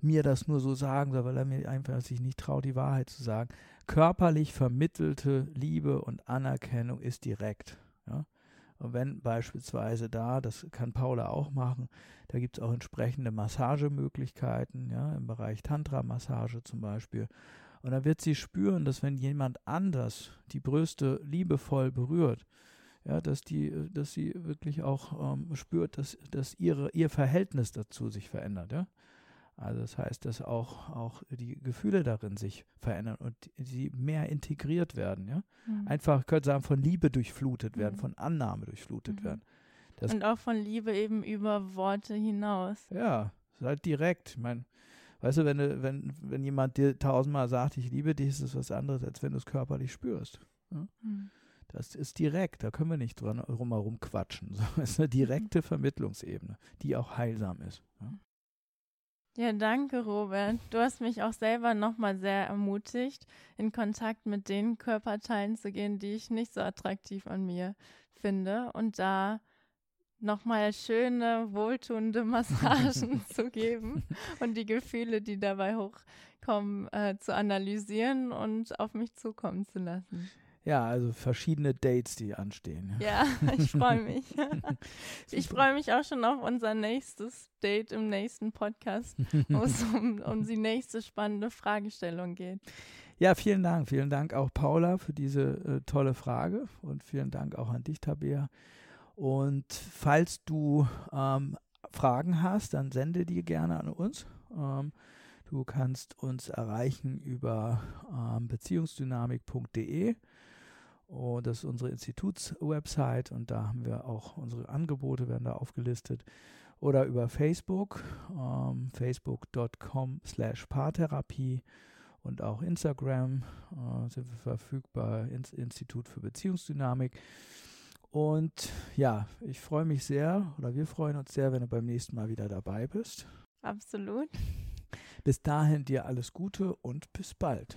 mir das nur so sagen soll, weil er mir einfach sich nicht traut, die Wahrheit zu sagen. Körperlich vermittelte Liebe und Anerkennung ist direkt. Ja? Und wenn beispielsweise da, das kann Paula auch machen, da gibt es auch entsprechende Massagemöglichkeiten, ja, im Bereich Tantra-Massage zum Beispiel. Und dann wird sie spüren, dass wenn jemand anders die Brüste liebevoll berührt, ja, dass die, dass sie wirklich auch ähm, spürt, dass, dass ihre, ihr Verhältnis dazu sich verändert, ja. Also das heißt, dass auch, auch die Gefühle darin sich verändern und sie mehr integriert werden, ja. Mhm. Einfach, ich könnte sagen, von Liebe durchflutet werden, mhm. von Annahme durchflutet mhm. werden. Das und auch von Liebe eben über Worte hinaus. Ja, halt direkt. Ich meine, weißt du, wenn, du, wenn, wenn jemand dir tausendmal sagt, ich liebe dich, ist es was anderes, als wenn du es körperlich spürst. Ja? Mhm. Das ist direkt, da können wir nicht dran rumherum quatschen. Das ist eine direkte Vermittlungsebene, die auch heilsam ist. Ja? Ja, danke, Robert. Du hast mich auch selber nochmal sehr ermutigt, in Kontakt mit den Körperteilen zu gehen, die ich nicht so attraktiv an mir finde und da nochmal schöne, wohltuende Massagen zu geben und die Gefühle, die dabei hochkommen, äh, zu analysieren und auf mich zukommen zu lassen. Ja, also verschiedene Dates, die anstehen. Ja, ich freue mich. ich freue mich auch schon auf unser nächstes Date im nächsten Podcast, wo es um, um die nächste spannende Fragestellung geht. Ja, vielen Dank. Vielen Dank auch Paula für diese äh, tolle Frage und vielen Dank auch an dich, Tabea. Und falls du ähm, Fragen hast, dann sende die gerne an uns. Ähm, du kannst uns erreichen über ähm, beziehungsdynamik.de und das ist unsere Institutswebsite und da haben wir auch unsere Angebote, werden da aufgelistet. Oder über Facebook, ähm, facebook.com slash Paartherapie und auch Instagram äh, sind wir verfügbar, ins Institut für Beziehungsdynamik. Und ja, ich freue mich sehr oder wir freuen uns sehr, wenn du beim nächsten Mal wieder dabei bist. Absolut. Bis dahin dir alles Gute und bis bald.